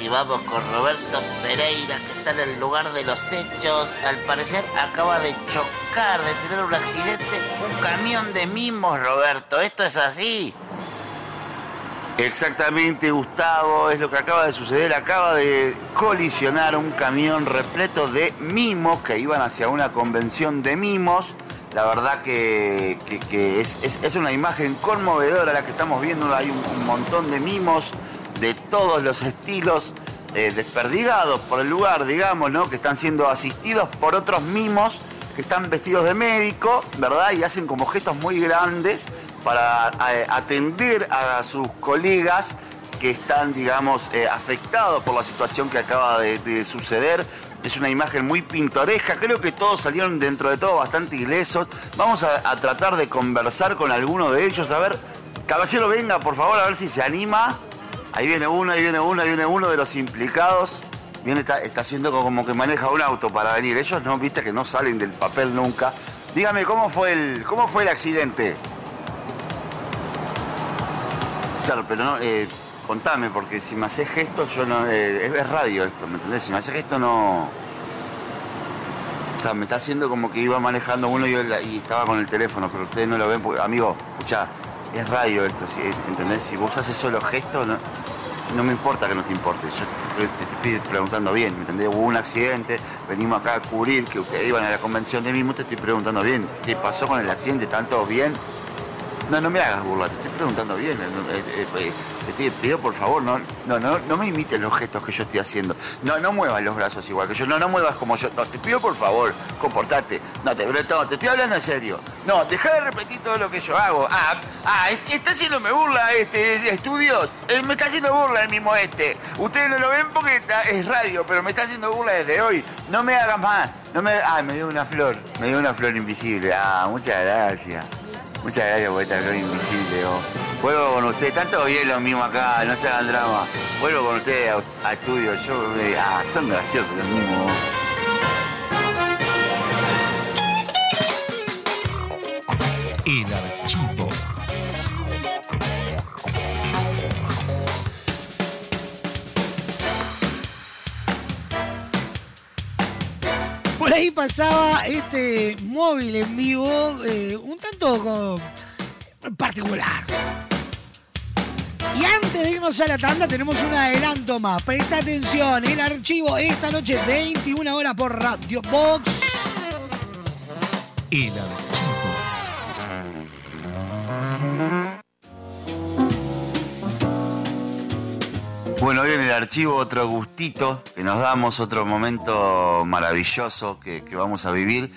Y vamos con Roberto Pereira que está en el lugar de los hechos. Al parecer acaba de chocar, de tener un accidente, un camión de mimos, Roberto. ¿Esto es así?
Exactamente, Gustavo, es lo que acaba de suceder. Acaba de colisionar un camión repleto de mimos que iban hacia una convención de mimos. La verdad que, es, es- una imagen conmovedora la que estamos viendo. Hay un, montón de mimos todos los estilos eh, desperdigados por el lugar, digamos, ¿no? Que están siendo asistidos por otros mimos que están vestidos de médico, ¿verdad? Y hacen como gestos muy grandes para eh, atender a sus colegas que están, digamos, eh, afectados por la situación que acaba de, de suceder. Es una imagen muy pintoresca. Creo que todos salieron dentro de todo bastante ilesos. Vamos a, a tratar de conversar con alguno de ellos. A ver, caballero, venga, por favor, a ver si se anima. Ahí viene uno, ahí viene uno, ahí viene uno de los implicados. Viene, está, está haciendo como que maneja un auto para venir. Ellos no, viste que no salen del papel nunca. Dígame, ¿cómo fue el, cómo fue el accidente? Claro, pero no, eh, contame, porque si me haces gestos, yo no. eh, es, radio esto, ¿me entendés? Si me haces gestos, no. O sea, me está haciendo como que iba manejando uno y estaba con el teléfono, pero ustedes no lo ven, porque, amigo, escuchá, es radio esto, ¿entendés? Si vos haces solo gestos, no, me importa que no te importe, yo te, te estoy preguntando bien, ¿me entendés? Hubo un accidente, venimos acá a cubrir que ustedes iban a la convención de mismo, te estoy preguntando bien, ¿qué pasó con el accidente? ¿Están todos bien? No, no me hagas burla, te estoy preguntando bien. eh, eh, eh, Te pido por favor, no, no, no, me imites los gestos que yo estoy haciendo. No, no muevas los brazos igual que yo. No, no muevas como yo. No, te pido por favor, comportate. No, te, no, estoy hablando en serio. No, deja de repetir todo lo que yo hago. Ah, ah, est- está haciéndome burla este estudios. Eh, me está haciendo burla el mismo este. Ustedes no lo ven porque es radio, pero me está haciendo burla desde hoy. No me hagas más. No me. Ah, me dio una flor. Me dio una flor invisible. Ah, muchas gracias. Muchas gracias por esta flor invisible. Vuelvo con ustedes, tanto bien lo mismo acá, no se hagan drama. Vuelvo con ustedes a, a estudio. Yo, eh, ah, son graciosos los mismos.
Ahí pasaba este móvil en vivo, eh, un tanto particular. Y antes de irnos a la tanda tenemos un adelanto más. Presta atención, el archivo esta noche 21 horas por Radio Box.
El archivo.
Bueno, hoy en el archivo otro gustito que nos damos, otro momento maravilloso que, vamos a vivir,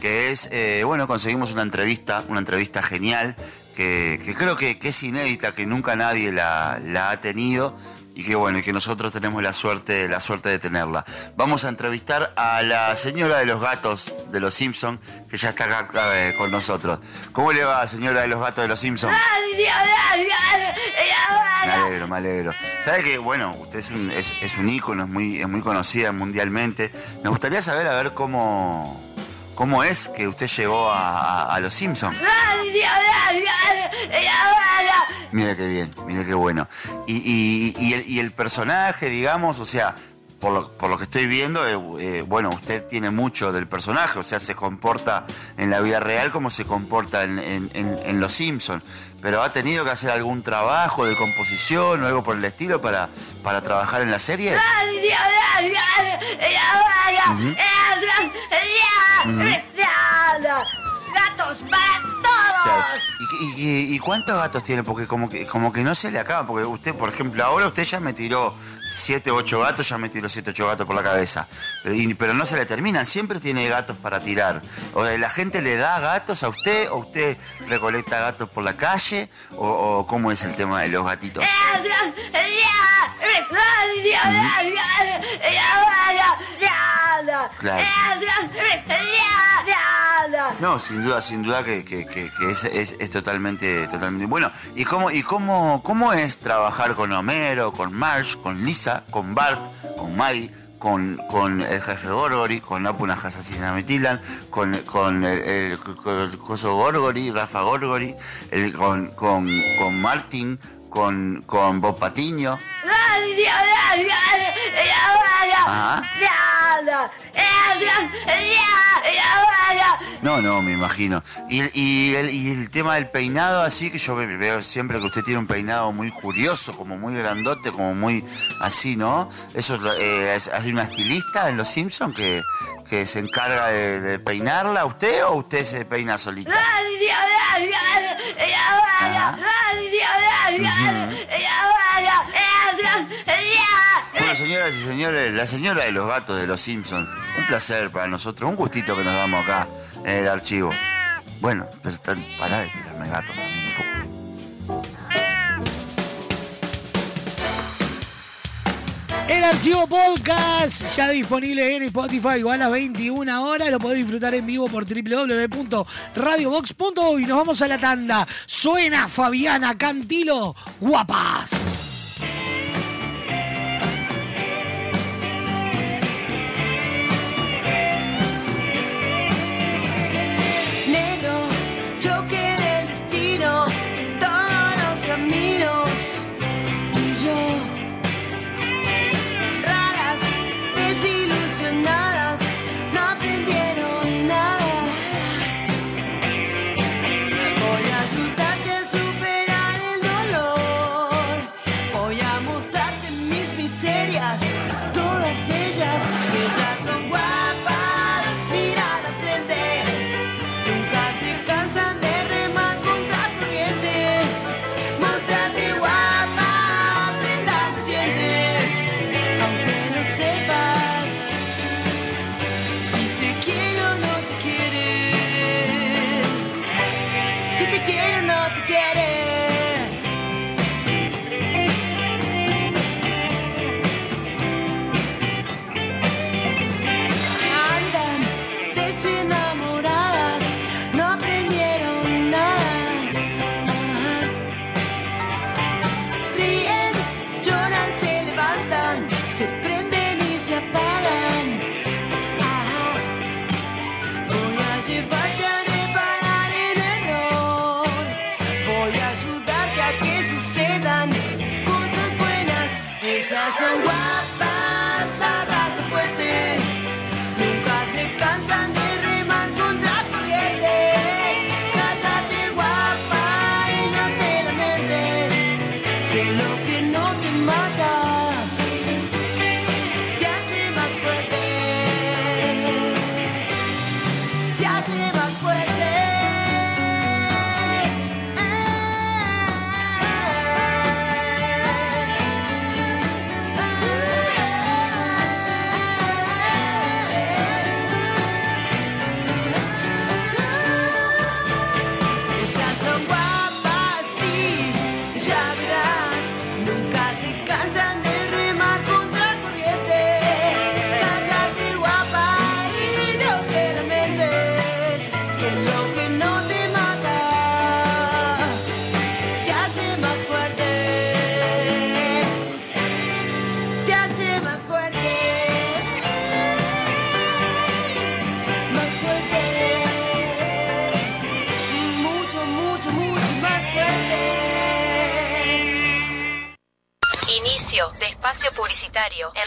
que es, eh, bueno, conseguimos una entrevista, una entrevista genial, que, creo que, es inédita, que nunca nadie la ha tenido y que bueno, y que nosotros tenemos la suerte, la suerte de tenerla. Vamos a entrevistar a la señora de los gatos de los Simpsons, que ya está acá eh, con nosotros. ¿Cómo le va, señora de los gatos de los Simpsons? Me alegro, me alegro. ¿Sabe que, bueno, usted es un, es, es un ícono, es muy, es muy conocida mundialmente. Me gustaría saber, a ver, cómo, cómo es que usted llegó a, a- a Los Simpsons. Mire qué bien, mire qué bueno. Y el, y el personaje, digamos, o sea, por lo, por lo que estoy viendo, eh, eh, bueno, usted tiene mucho del personaje, o sea, se comporta en la vida real como se comporta en, en- en- en Los Simpsons. Pero ha tenido que hacer algún trabajo de composición o algo por el estilo para, para trabajar en la serie.
¡Gatos para todos!
Claro. ¿Y, cuántos gatos tiene? Porque como que, como que no se le acaba. Porque usted, por ejemplo, ahora usted ya me tiró 7, 8 gatos, ya me tiró 7, 8 gatos por la cabeza. Pero, no se le terminan, siempre tiene gatos para tirar. O sea, la gente le da gatos a usted, o usted recolecta gatos por la calle, o, cómo es el tema de los gatitos. Claro. No, sin duda, sin duda que, que- es totalmente, totalmente. Bueno, ¿y cómo, y cómo, cómo es trabajar con Homero, con Marge, con Lisa, con Bart, con Maggie, con, con el jefe Gorgory, con Apuna Assassina Metilan, con, con el, el- el coso Gorgory, Rafa Gorgory, el- con, con, con Martin, con, con Bob Patiño? Ajá. No, no, me imagino. Y, el, tema del peinado, así que yo ve- veo siempre que usted tiene un peinado muy curioso, como muy grandote, como muy así, ¿no? Eso es eh, una estilista en Los Simpsons que, se encarga de, peinarla, ¿usted o usted se peina solita? Bueno, señoras y señores, la señora de los gatos de los Simpsons, un placer para nosotros, un gustito que nos damos acá en el archivo. Bueno, pero están, pará de tirarme gatos también un poco.
El archivo podcast ya disponible en Spotify igual a las 21 horas. Lo podés disfrutar en vivo por www.radiobox.uy. Nos vamos a la tanda. Suena Fabiana Cantilo, guapas.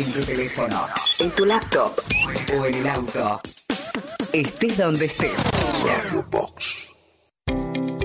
En tu teléfono, en tu laptop o en el auto. Estés donde estés. Radio Box.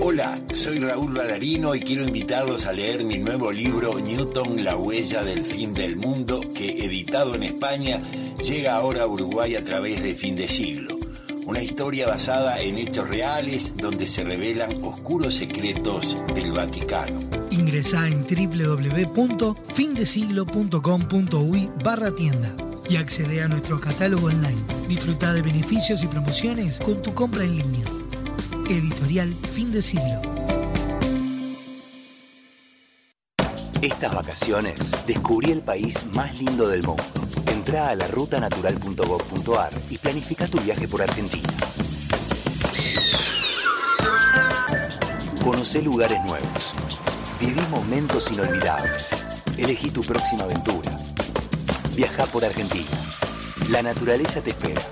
Hola, soy Raúl Balarino y quiero invitarlos a leer mi nuevo libro Newton, la huella del fin del mundo, que editado en España llega ahora a Uruguay a través de Fin de Siglo. Una historia basada en hechos reales donde se revelan oscuros secretos del Vaticano.
Ingresá en www.findesiglo.com.uy barra tienda y accede a nuestro catálogo online. Disfruta de beneficios y promociones con tu compra en línea. Editorial Fin de Siglo.
Estas vacaciones descubrí el país más lindo del mundo. Entrá a la rutanatural.gov.ar y planifica tu viaje por Argentina. Conocé lugares nuevos. Viví momentos inolvidables. Elegí tu próxima aventura. Viaja por Argentina. La naturaleza te espera.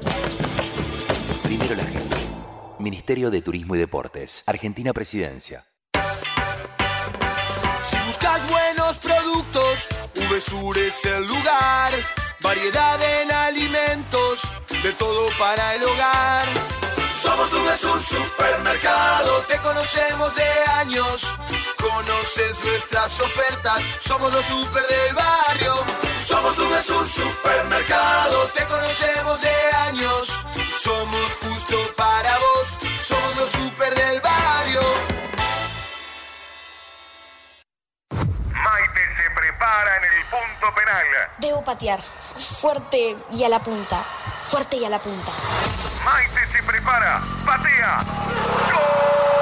Primero la gente. Ministerio de Turismo y Deportes. Argentina Presidencia.
Si buscas buenos productos, VSUR es el lugar. Variedad en alimentos, de todo para el hogar. Somos VSUR Supermercado, te conocemos de años. Conoces nuestras ofertas, somos los super del barrio. Somos VSUR Supermercado, te conocemos de años. Somos justo para vos, somos los super del barrio.
En el punto penal.
Debo patear. Fuerte y a la punta. Fuerte y a la punta.
Maite se prepara. Patea.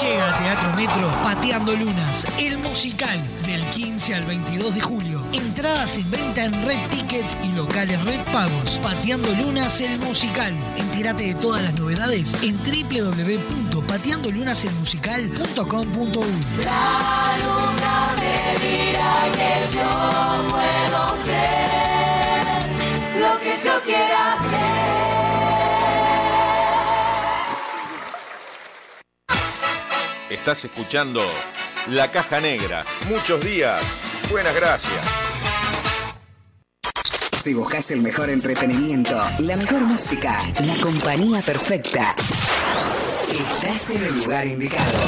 Llega a Teatro Metro Pateando Lunas, el musical del 15 al 22 de julio. Entradas en venta en Red Tickets y locales Red Pagos. Pateando Lunas, el musical. Entérate de todas las novedades en www.pateandolunaselmusical.com.uy.
La luna me dirá que yo puedo ser lo que yo quiera
Estás escuchando La Caja Negra. Muchos días. Buenas gracias.
Si buscas el mejor entretenimiento, la mejor música, la compañía perfecta, estás en el lugar indicado.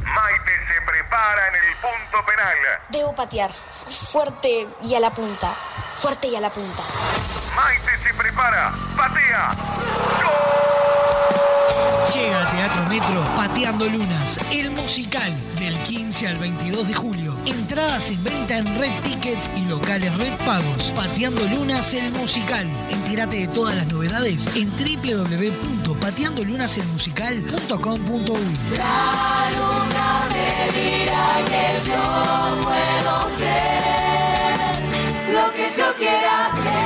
Maite se prepara en el punto penal.
Debo patear. Fuerte y a la punta. Fuerte y a la punta.
Maite se prepara. Patea.
Llega a Teatro Metro Pateando Lunas, el musical del 15 al 22 de julio. Entradas en venta en Red Tickets y locales Red Pagos. Pateando Lunas, el musical. Entérate de todas las novedades en www.pateandolunaselmusical.com.uy. Pateando Lunas en musical.com.uy.
La luna me dirá que yo puedo ser lo que yo quiera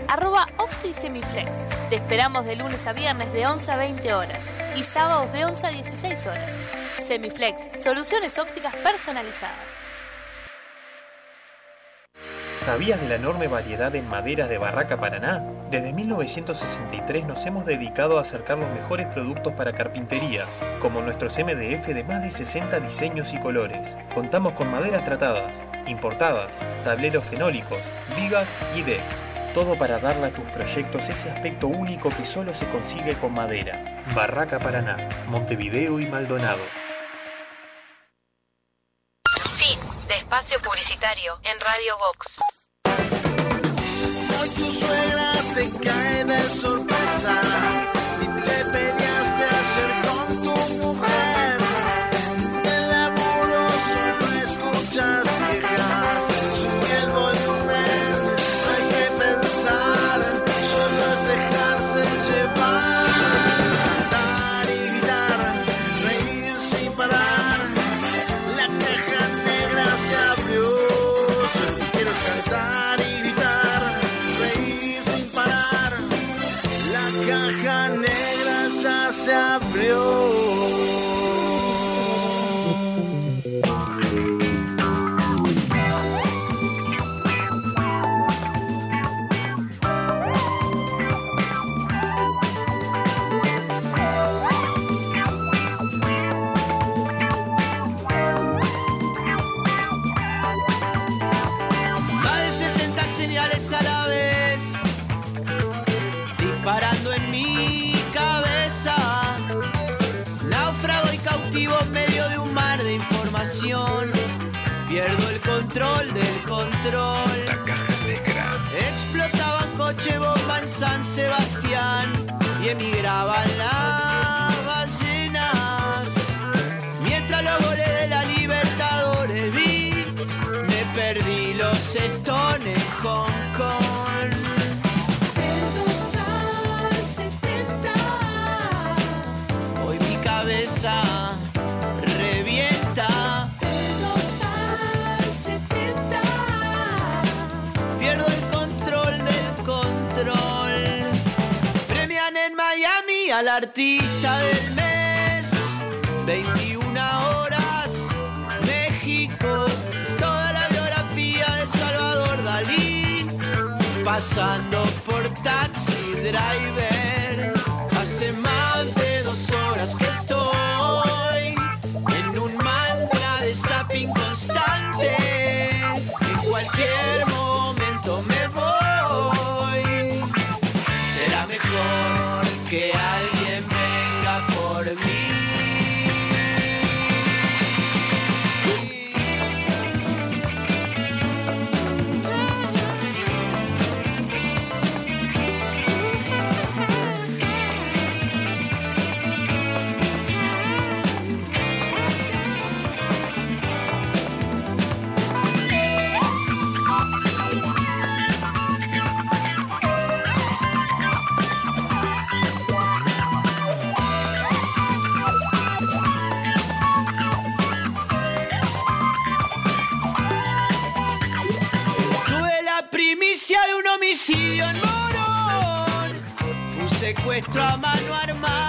arroba OptiSemiflex. Te esperamos de lunes a viernes de 11 a 20 horas y sábados de 11 a 16 horas. Semiflex, soluciones ópticas personalizadas.
¿Sabías de la enorme variedad en maderas de Barraca Paraná? Desde 1963 nos hemos dedicado a acercar los mejores productos para carpintería, como nuestros MDF de más de 60 diseños y colores. Contamos con maderas tratadas, importadas, tableros fenólicos, vigas y decks. Todo para darle a tus proyectos ese aspecto único que solo se consigue con madera. Barraca Paraná, Montevideo y Maldonado.
Fin de espacio publicitario en Radio Vox.
Hoy tu suegra te cae de sorpresa ya
Pasando por taxi driver. Fue un secuestro a mano armada.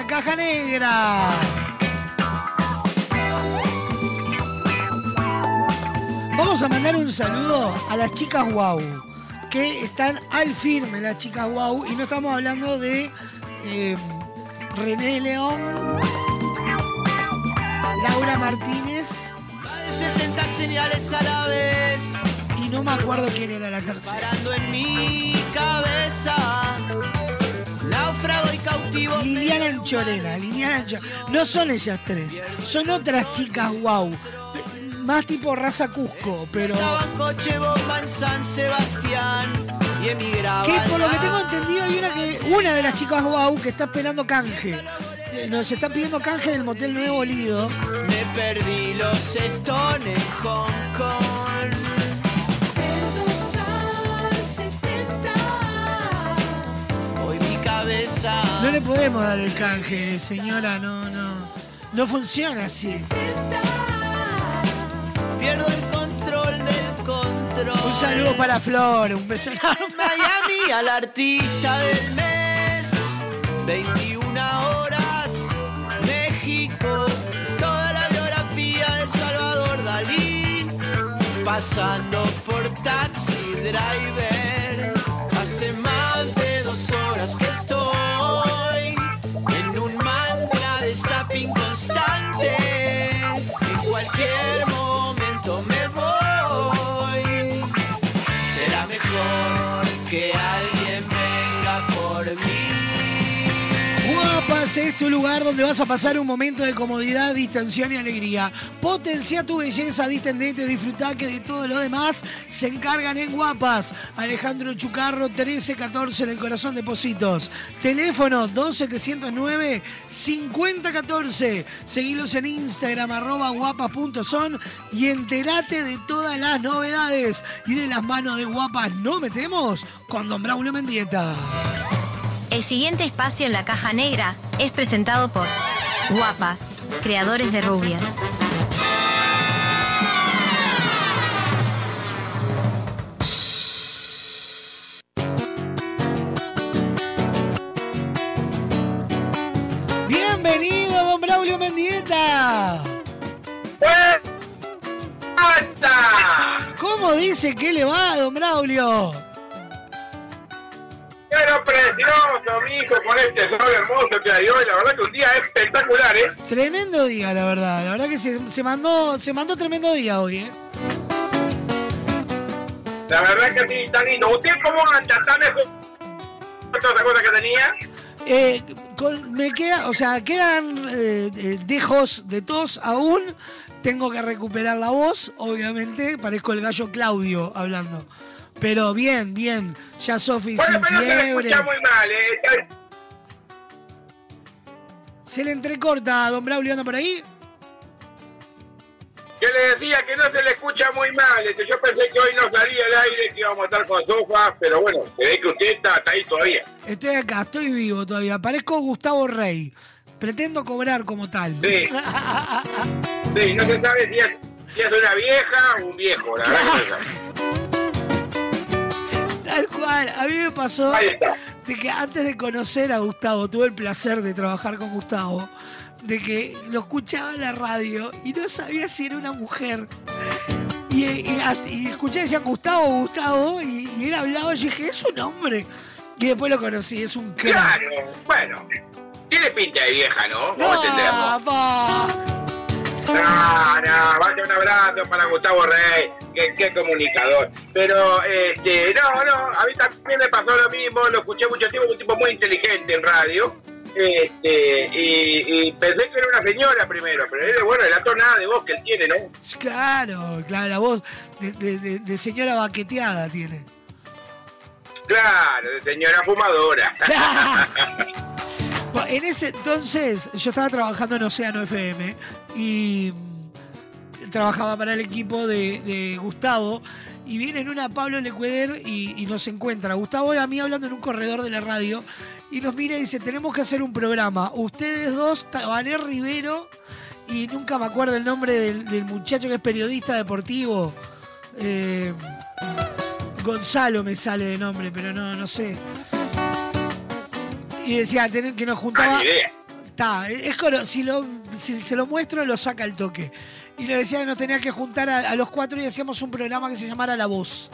La
caja negra. Vamos a mandar un saludo a las chicas Wow, que están al firme las chicas Wow y no estamos hablando de eh, René León, Laura Martínez.
Más de 70 señales a la vez.
Y no me acuerdo quién era la tercera.
Parando en mi cabeza.
Liliana Anchorena, Liliana Anchorena. No son ellas tres, son otras chicas wow. Más tipo raza Cusco, pero. Que por lo que tengo entendido hay una que. Una de las chicas wow que está esperando canje. Eh, Nos está pidiendo canje del motel Nuevo Lido.
Me perdí los estones Hong Kong.
No le podemos dar el canje, señora, no, no. No funciona así.
Pierdo el control del control.
Un saludo para Flor, un beso enorme.
Miami al artista del mes. 21 horas. México. Toda la biografía de Salvador Dalí. Pasando por taxi driver. Hace más de dos horas
Lugar donde vas a pasar un momento de comodidad, distensión y alegría. Potencia tu belleza, distendete, disfrutá que de todo lo demás se encargan en Guapas. Alejandro Chucarro, 1314 en el corazón de Positos. Teléfono 2709 5014. Seguilos en Instagram, arroba guapas.son y enterate de todas las novedades. Y de las manos de Guapas no metemos con Don Braulio Mendieta.
El siguiente espacio en la caja negra es presentado por Guapas, creadores de rubias.
Bienvenido, don Braulio Mendieta. ¿Cómo dice que le va, don Braulio?
Pero precioso, mijo, con este sol hermoso que hay hoy. La verdad que un día espectacular, ¿eh?
Tremendo día, la verdad. La verdad que se, se mandó, se mandó tremendo día hoy, ¿eh?
La verdad que sí, está lindo. ¿Usted cómo anda? ¿Está mejor? ¿Todas esas cosas que tenía?
Eh, con- me queda, o sea, quedan eh, eh, dejos de tos aún. Tengo que recuperar la voz, obviamente. Parezco el gallo Claudio hablando. Pero bien, bien. Ya Sofi
Bueno,
sin
se
fiebre.
escucha muy mal, ¿eh?
Se le entrecorta a don Braulio, anda por ahí.
Que le decía que no se le escucha muy mal. Este, Yo pensé que hoy no salía al aire, que íbamos a estar con sofá, pero bueno, se ve que usted está, está ahí todavía.
Estoy acá, estoy vivo todavía. Parezco Gustavo Rey. Pretendo cobrar como tal.
Sí. *laughs* Sí, no se sabe si es, si es una vieja o un viejo, la verdad *laughs*
Tal cual, a mí me pasó de que antes de conocer a Gustavo, tuve el placer de trabajar con Gustavo, de que lo escuchaba en la radio y no sabía si era una mujer. Y, y, y escuché, decían Gustavo, Gustavo, y, y él hablaba, yo dije, es un hombre. Y después lo conocí, es un crack.
Claro, bueno. Tiene pinta de vieja, ¿no? Vamos a
pa.
No, vaya un abrazo para Gustavo Rey, que, que comunicador. Pero, este, no, no, a mí también me pasó lo mismo, lo escuché mucho tiempo, un tipo muy inteligente en radio. Este, y, y pensé que era una señora primero, pero él, bueno, la tonada de voz que él tiene, ¿no?
Claro, claro, la voz de, de- de- señora baqueteada tiene.
Claro, de señora fumadora. *laughs*
En ese entonces yo estaba trabajando en Océano FM y mm, trabajaba para el equipo de, Gustavo y viene en una Pablo Lecueder y, nos encuentra. Gustavo y a mí hablando en un corredor de la radio y nos mira y dice, tenemos que hacer un programa. Ustedes dos, Tabané Rivero y nunca me acuerdo el nombre del, muchacho que es periodista deportivo. Eh, Gonzalo me sale de nombre, pero no, no sé. Y decía que nos juntaba.
Ah.
Está, es si, lo, si se lo muestro, lo saca el toque. Y le decía que nos tenía que juntar a, a los cuatro y hacíamos un programa que se llamara La Voz.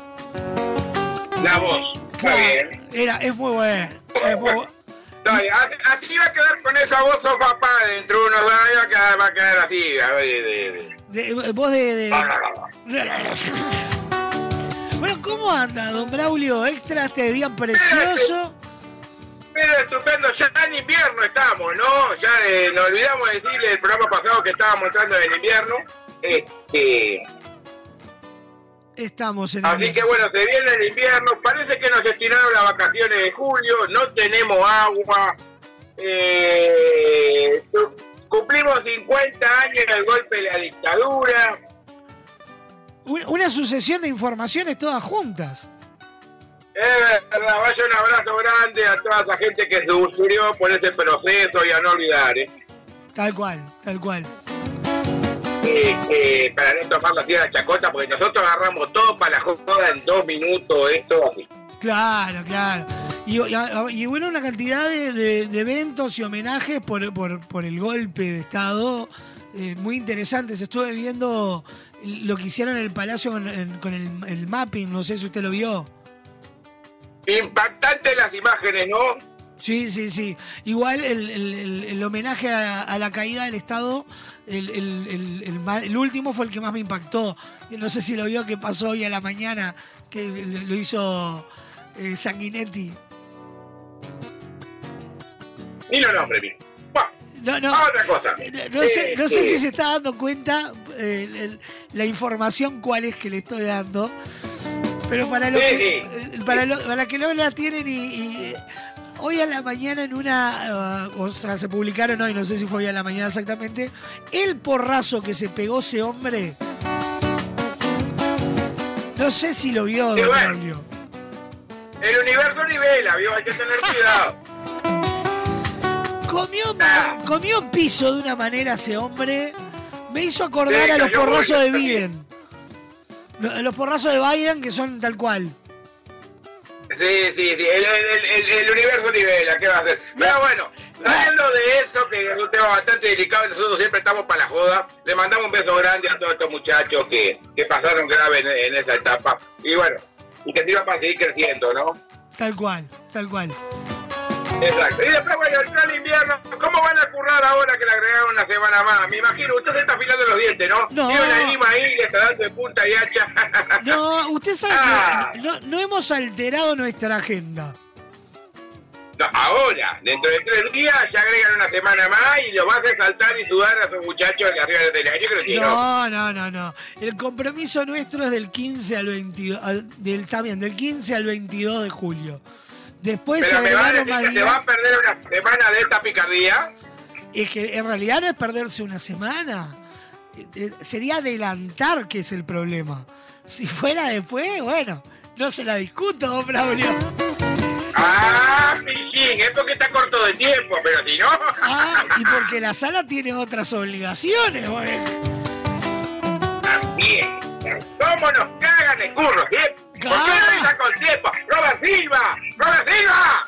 La voz. Está bien.
Era, es muy bueno. es muy.
Así, va a quedar con esa voz, sos papá, dentro de unos años va a quedar, va a quedar así. de- de-
voz de. de- bueno, ¿cómo anda, don Braulio? Extra este día precioso.
Pero estupendo, ya en invierno estamos, ¿no? Ya eh, nos olvidamos de decirle el programa pasado que estábamos entrando en el invierno. Este,
Estamos en
así que bueno, se viene el invierno. Parece que nos estiraron las vacaciones de julio, no tenemos agua. Eh, cu- cumplimos 50 años del golpe de la dictadura.
Un- Una sucesión de informaciones todas juntas.
Es verdad, vaya un abrazo grande a toda esa gente que sufrió por ese proceso y a no olvidar, ¿eh?
Tal cual, tal cual.
Eh, eh, para no a la chacota, porque nosotros agarramos todo para la joda en dos minutos, esto así.
Claro, claro. Y, y- y bueno, una cantidad de, de- de eventos y homenajes por, por- por el golpe de Estado eh, muy interesantes. Estuve viendo lo que hicieron en el Palacio con, en- con el, el mapping, no sé si usted lo vio.
Impactantes las imágenes, ¿no?
Sí, sí, sí. Igual el, el- el- el homenaje a, a la caída del Estado, el, último fue el que más me impactó. No sé si lo vio que pasó hoy a la mañana, que lo hizo eh, Sanguinetti.
Ni lo nombre, mi.
No, no.
Otra cosa.
No sé, no sé
Eh,
si se está dando cuenta eh, la información cuál es que le estoy dando. Pero para lo
Sí,
que, eh, para, lo- para que no la tienen y, y, eh, hoy a la mañana en una, ah, o sea, se publicaron hoy, no sé si fue hoy a la mañana exactamente, el porrazo que se pegó ese hombre. No sé si lo vio,
Sí, bueno. El universo nivela, ¿vio? Hay que tener cuidado.
Comió, ma- comió piso de una manera ese hombre. Me hizo acordar
Sí,
a los porrazos de. Biden. Lo- Los porrazos de Biden que son tal cual.
Sí, sí, sí. El, el- el- el universo nivela, ¿qué va a hacer? Pero bueno, saliendo de eso, que es un tema bastante delicado y nosotros siempre estamos para la joda, le mandamos un beso grande a todos estos muchachos que, que pasaron grave en, en esa etapa. Y bueno, y que sirva para seguir creciendo, ¿no?
Tal cual, tal cual.
Exacto. Y después, bueno, el invierno. ¿Cómo van a currar ahora que le agregaron una semana más? Me imagino, usted se está afilando los dientes, ¿no?
No.
Tiene una lima ahí, le está dando de punta y hacha.
No, usted sabe
Ah.
que no, no hemos alterado nuestra agenda.
No, ahora, dentro de tres días, ya agregan una semana más y lo vas a saltar y sudar a esos muchachos de arriba del año. Yo creo que no.
No, no, no, no. El compromiso nuestro es del 15 al 22, al- del, también, del 15 al 22 de julio. Después se
me va a
agregaron
decir
más
que se
días.
va a perder una semana de esta picardía.
Es que en realidad no es perderse una semana. Eh, eh, Sería adelantar que es el problema. Si fuera después, bueno, no se la discuto, don Braulio.
Ah, pichín, es porque está corto de tiempo, pero si no.
Ah, y porque la sala tiene otras obligaciones, güey.
También. ¿Cómo nos cagan el curro, ¿sí? ¿Por qué no con tiempo? ¡Robert Silva! ¡Robert Silva!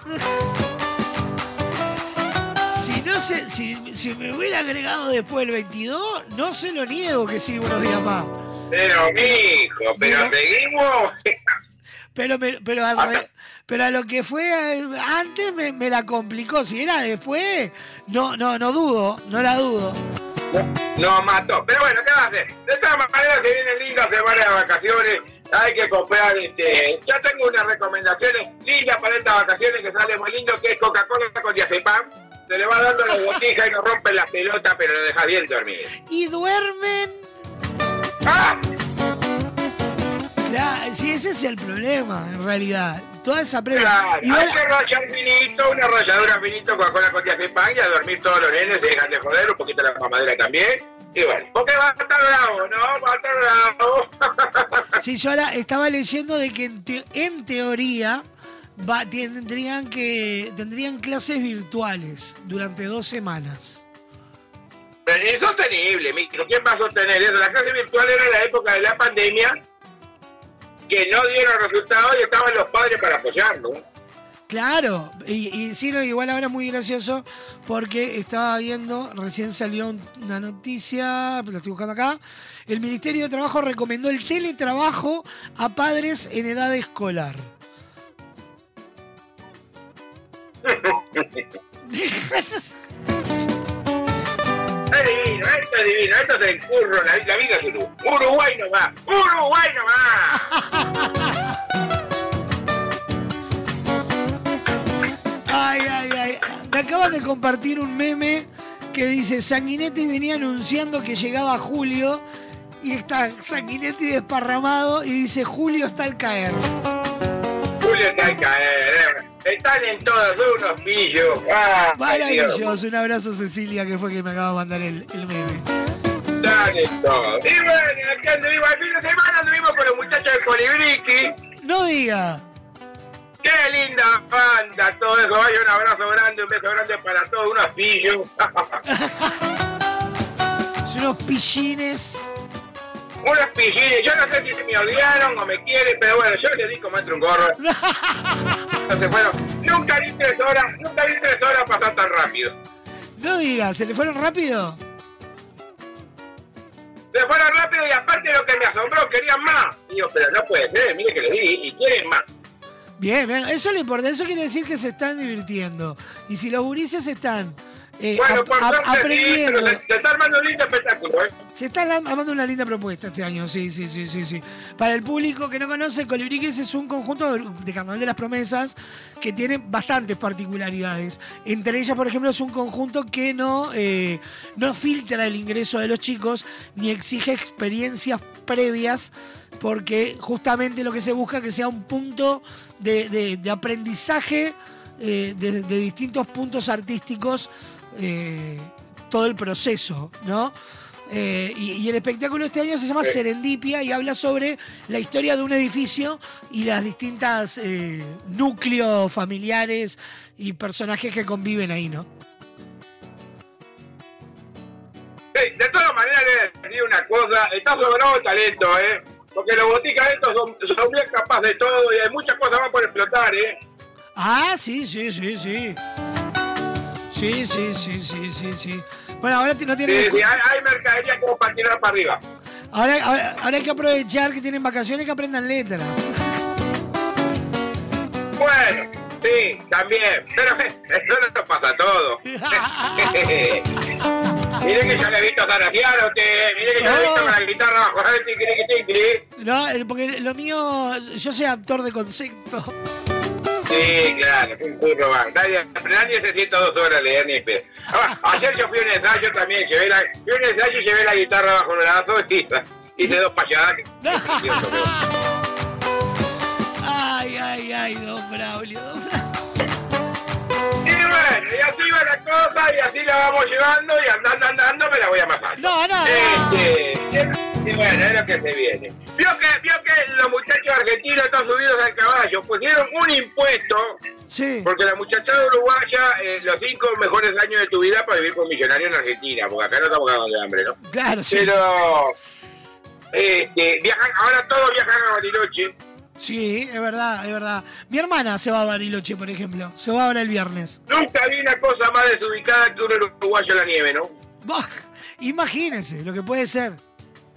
Si no se, si, si me hubiera agregado después el 22, no se lo niego que sigo unos días más.
Pero, mijo, pero
Pero-
seguimos.
Pero, me- pero, al re- pero a lo que fue eh, antes me, me la complicó. Si era después, no, no, no dudo, no la dudo.
Nos mató. Pero bueno, ¿qué va a hacer? De todas maneras, se vienen lindas semanas de vacaciones. Hay que comprar, este... Ya tengo unas recomendaciones lindas para estas vacaciones que sale muy lindo, que es Coca-Cola con diazepam. Se le va dando la botija y no rompen las pelotas, pero lo deja bien dormido.
Y duermen.
¡Ah!
Ya, sí, ese es el problema, en realidad. Toda esa previa.
Claro,
Igual-
hay que rayar finito, una ralladura finito Coca-Cola con diazepam y a dormir todos los nenes, se dejan de joder, un poquito la mamadera también. Y bueno, porque va a estar bravo, ¿no? Va a estar bravo. *laughs*
Sí, yo ahora estaba leyendo de que en, te- en teoría va- tendrían que tendrían clases virtuales durante dos semanas.
Pero es insostenible, mijo. ¿Quién va a sostener eso? La clase virtual era la época de la pandemia, que no dieron resultados y estaban los padres para apoyarlo.
Claro, y, y sí, no, igual ahora es muy gracioso porque estaba viendo, recién salió un- una noticia, lo estoy buscando acá, el Ministerio de Trabajo recomendó el teletrabajo a padres en edad escolar. *laughs*
Es divino, esto es divino, esto es el curro, la, la vida es Uruguay. Uruguay nomás, Uruguay nomás. *laughs*
Ay, ay, ay. Me acaban de compartir un meme que dice Sanguinetti venía anunciando que llegaba Julio y está Sanguinetti desparramado y dice Julio está al caer.
Julio está al caer, eh. están en todos unos pillos. Ah.
Maravilloso. Un abrazo Cecilia que fue que me acaba de mandar el, el meme.
Están en todos. Y bueno, aquí anduvimos, el fin de semana anduvimos con los muchachos de Colibriqui.
No diga.
Qué linda banda, todo eso. Vaya un abrazo grande, un beso grande para todos, unos *laughs* pillos.
Son unos pillines.
unos pillines. Yo no sé si se me olvidaron o me quieren, pero bueno, yo les di como entre un gorro. *laughs* Entonces, bueno, nunca vi tres horas, nunca vi tres horas pasar tan rápido.
No diga, ¿se le fueron rápido?
Se fueron rápido y aparte lo que me asombró, querían más. Yo, pero no puede ser, mire que le di y quieren más.
Bien, bien. Eso le importa. Eso quiere decir que se están divirtiendo. Y si los gurises están eh,
Bueno, por suerte sí,
aprendiendo.
se, se está armando un lindo espectáculo, ¿eh?
Se está armando una linda propuesta este año, sí, sí, sí, sí, sí. Para el público que no conoce, Colibriques es un conjunto de, de Carnaval de las Promesas que tiene bastantes particularidades. Entre ellas, por ejemplo, es un conjunto que no, eh, no filtra el ingreso de los chicos ni exige experiencias previas porque justamente lo que se busca es que sea un punto de, de- de aprendizaje eh, de, de distintos puntos artísticos eh, todo el proceso, ¿no? Eh, y, y el espectáculo este año se llama. Serendipia y habla sobre la historia de un edificio y las distintas núcleos familiares y personajes que conviven ahí, ¿no?
Sí, de todas maneras, le una cosa, está sobrado talento, ¿eh? Porque los boticas estos son, son bien capaces de todo y hay muchas cosas más por explotar, ¿eh?
Ah, sí, sí, sí, sí. Sí, sí, sí, sí, sí, sí. Bueno, ahora no tienen...
Sí, sí, hay, hay mercadería como para tirar para arriba.
Ahora, ahora, ahora hay que aprovechar que tienen vacaciones y que aprendan letras.
Bueno, sí, también, pero eso no pasa todo. *laughs* *laughs* mire que yo le he visto zaratear a usted, mire que yo le he visto con la guitarra bajo tiquiri.
No, eh, porque lo mío, yo soy actor de concepto.
Sí, claro, un curro va. Nadie, nadie se sienta dos horas a leer ni espe- Ah, Ayer yo fui a un ensayo también, llevé la, fui a un ensayo y llevé la guitarra bajo el brazo y *laughs* hice dos payadas.
Ay, ay, ay, don Braulio, don Braulio.
Y así va la cosa y así la vamos llevando y andando, andando me la voy amasando.
No, no, no.
Este, y bueno, es lo que se viene. Vio que, vio que los muchachos argentinos están subidos al caballo, pusieron un impuesto,
Sí.
porque la muchachada uruguaya, eh, los cinco mejores años de tu vida para vivir con millonario en Argentina, porque acá no estamos cagando de hambre, ¿no?
Claro, sí.
Pero, este, viajan, ahora todos viajan a Bariloche.
Sí, es verdad, es verdad. Mi hermana se va a Bariloche, por ejemplo. Se va ahora el viernes.
Nunca vi una cosa más desubicada que un uruguayo en la nieve, ¿no?
Bah, Imagínense lo que puede ser.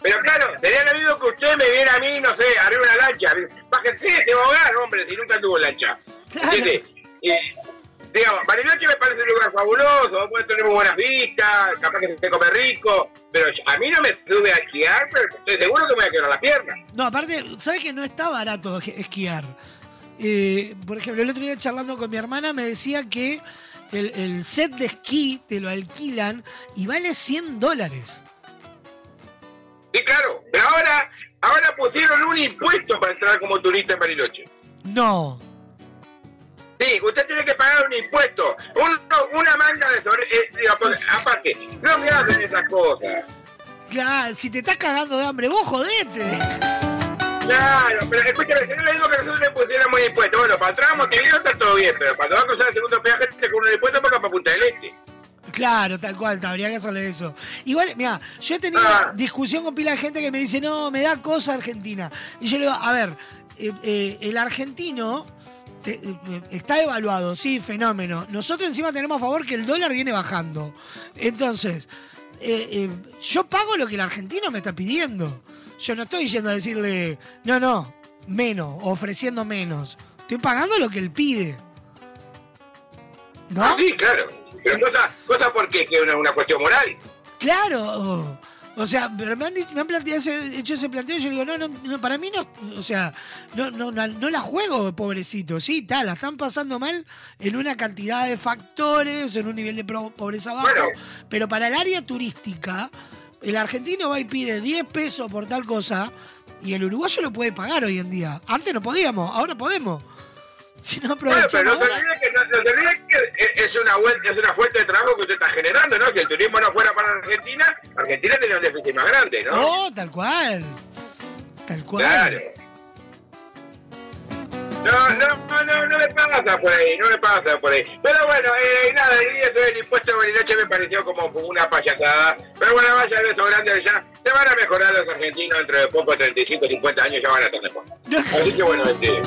Pero claro, sería lo mismo que usted me viera a mí, no sé, arriba una lancha. Bájese, se va a ahogar, hombre, si nunca tuvo lancha. Y, digamos, Bariloche me parece un lugar fabuloso, puede tener muy buenas vistas, capaz que se come rico, pero a mí no me sube a esquiar, pero estoy seguro que me voy a quebrar la pierna.
No, aparte, ¿sabes que no está barato esquiar? Eh, por ejemplo, el otro día charlando con mi hermana me decía que el, el set de esquí te lo alquilan y vale 100 dólares.
Sí, claro, pero ahora, ahora pusieron un impuesto para entrar como turista en Bariloche.
No.
Sí, usted tiene que pagar un impuesto, un- una manga de sobre... eh, digo, pues, aparte, no me hacen esas cosas.
Claro, si te estás cagando de hambre, vos jodete.
Claro, pero escúchame, si no le digo que nosotros le pusiéramos impuestos, bueno, para atrás Montevideo está todo bien, pero cuando va a cruzar el segundo peaje te con un impuesto para acá para Punta del Este.
Claro, tal cual, habría que hacerle eso. Igual, mira, yo he tenido
Ah.
discusión con pila de gente que me dice, no, me da cosa Argentina. Y yo le digo, a ver, eh, eh, el argentino te- eh, está evaluado, sí, fenómeno. Nosotros encima tenemos a favor que el dólar viene bajando. Entonces, eh, eh, yo pago lo que el argentino me está pidiendo. Yo no estoy yendo a decirle, no, no, menos, ofreciendo menos. Estoy pagando lo que él pide. ¿No?
Ah, sí, claro. Pero cosa, cosa porque que es una, una cuestión moral.
Claro. O sea, pero me han, dicho- me han planteado ese- hecho ese planteo y yo digo, no, no, no, para mí no, o sea, no, no, no, no la juego, pobrecito. Sí, tal, la están pasando mal en una cantidad de factores, en un nivel de pobreza bajo, pero para el área turística, el argentino va y pide 10 pesos por tal cosa y el uruguayo lo puede pagar hoy en día. Antes no podíamos, ahora podemos. Si no
pero no se que, no, no que es- una, vuelta, es una fuente de trabajo que usted está generando, ¿no? Si el turismo no fuera para Argentina, Argentina tendría un déficit más grande, ¿no?
No, tal cual. Tal cual.
Claro. No, no, no, no, no le pasa por ahí, no le pasa por ahí. Pero bueno, eh, nada, y eso del impuesto de Bariloche me pareció como una payasada. Pero bueno, vaya beso grande ya. Se van a mejorar los argentinos dentro de poco, 35, 50 años, ya van a estar mejor. *laughs* Así que bueno, este,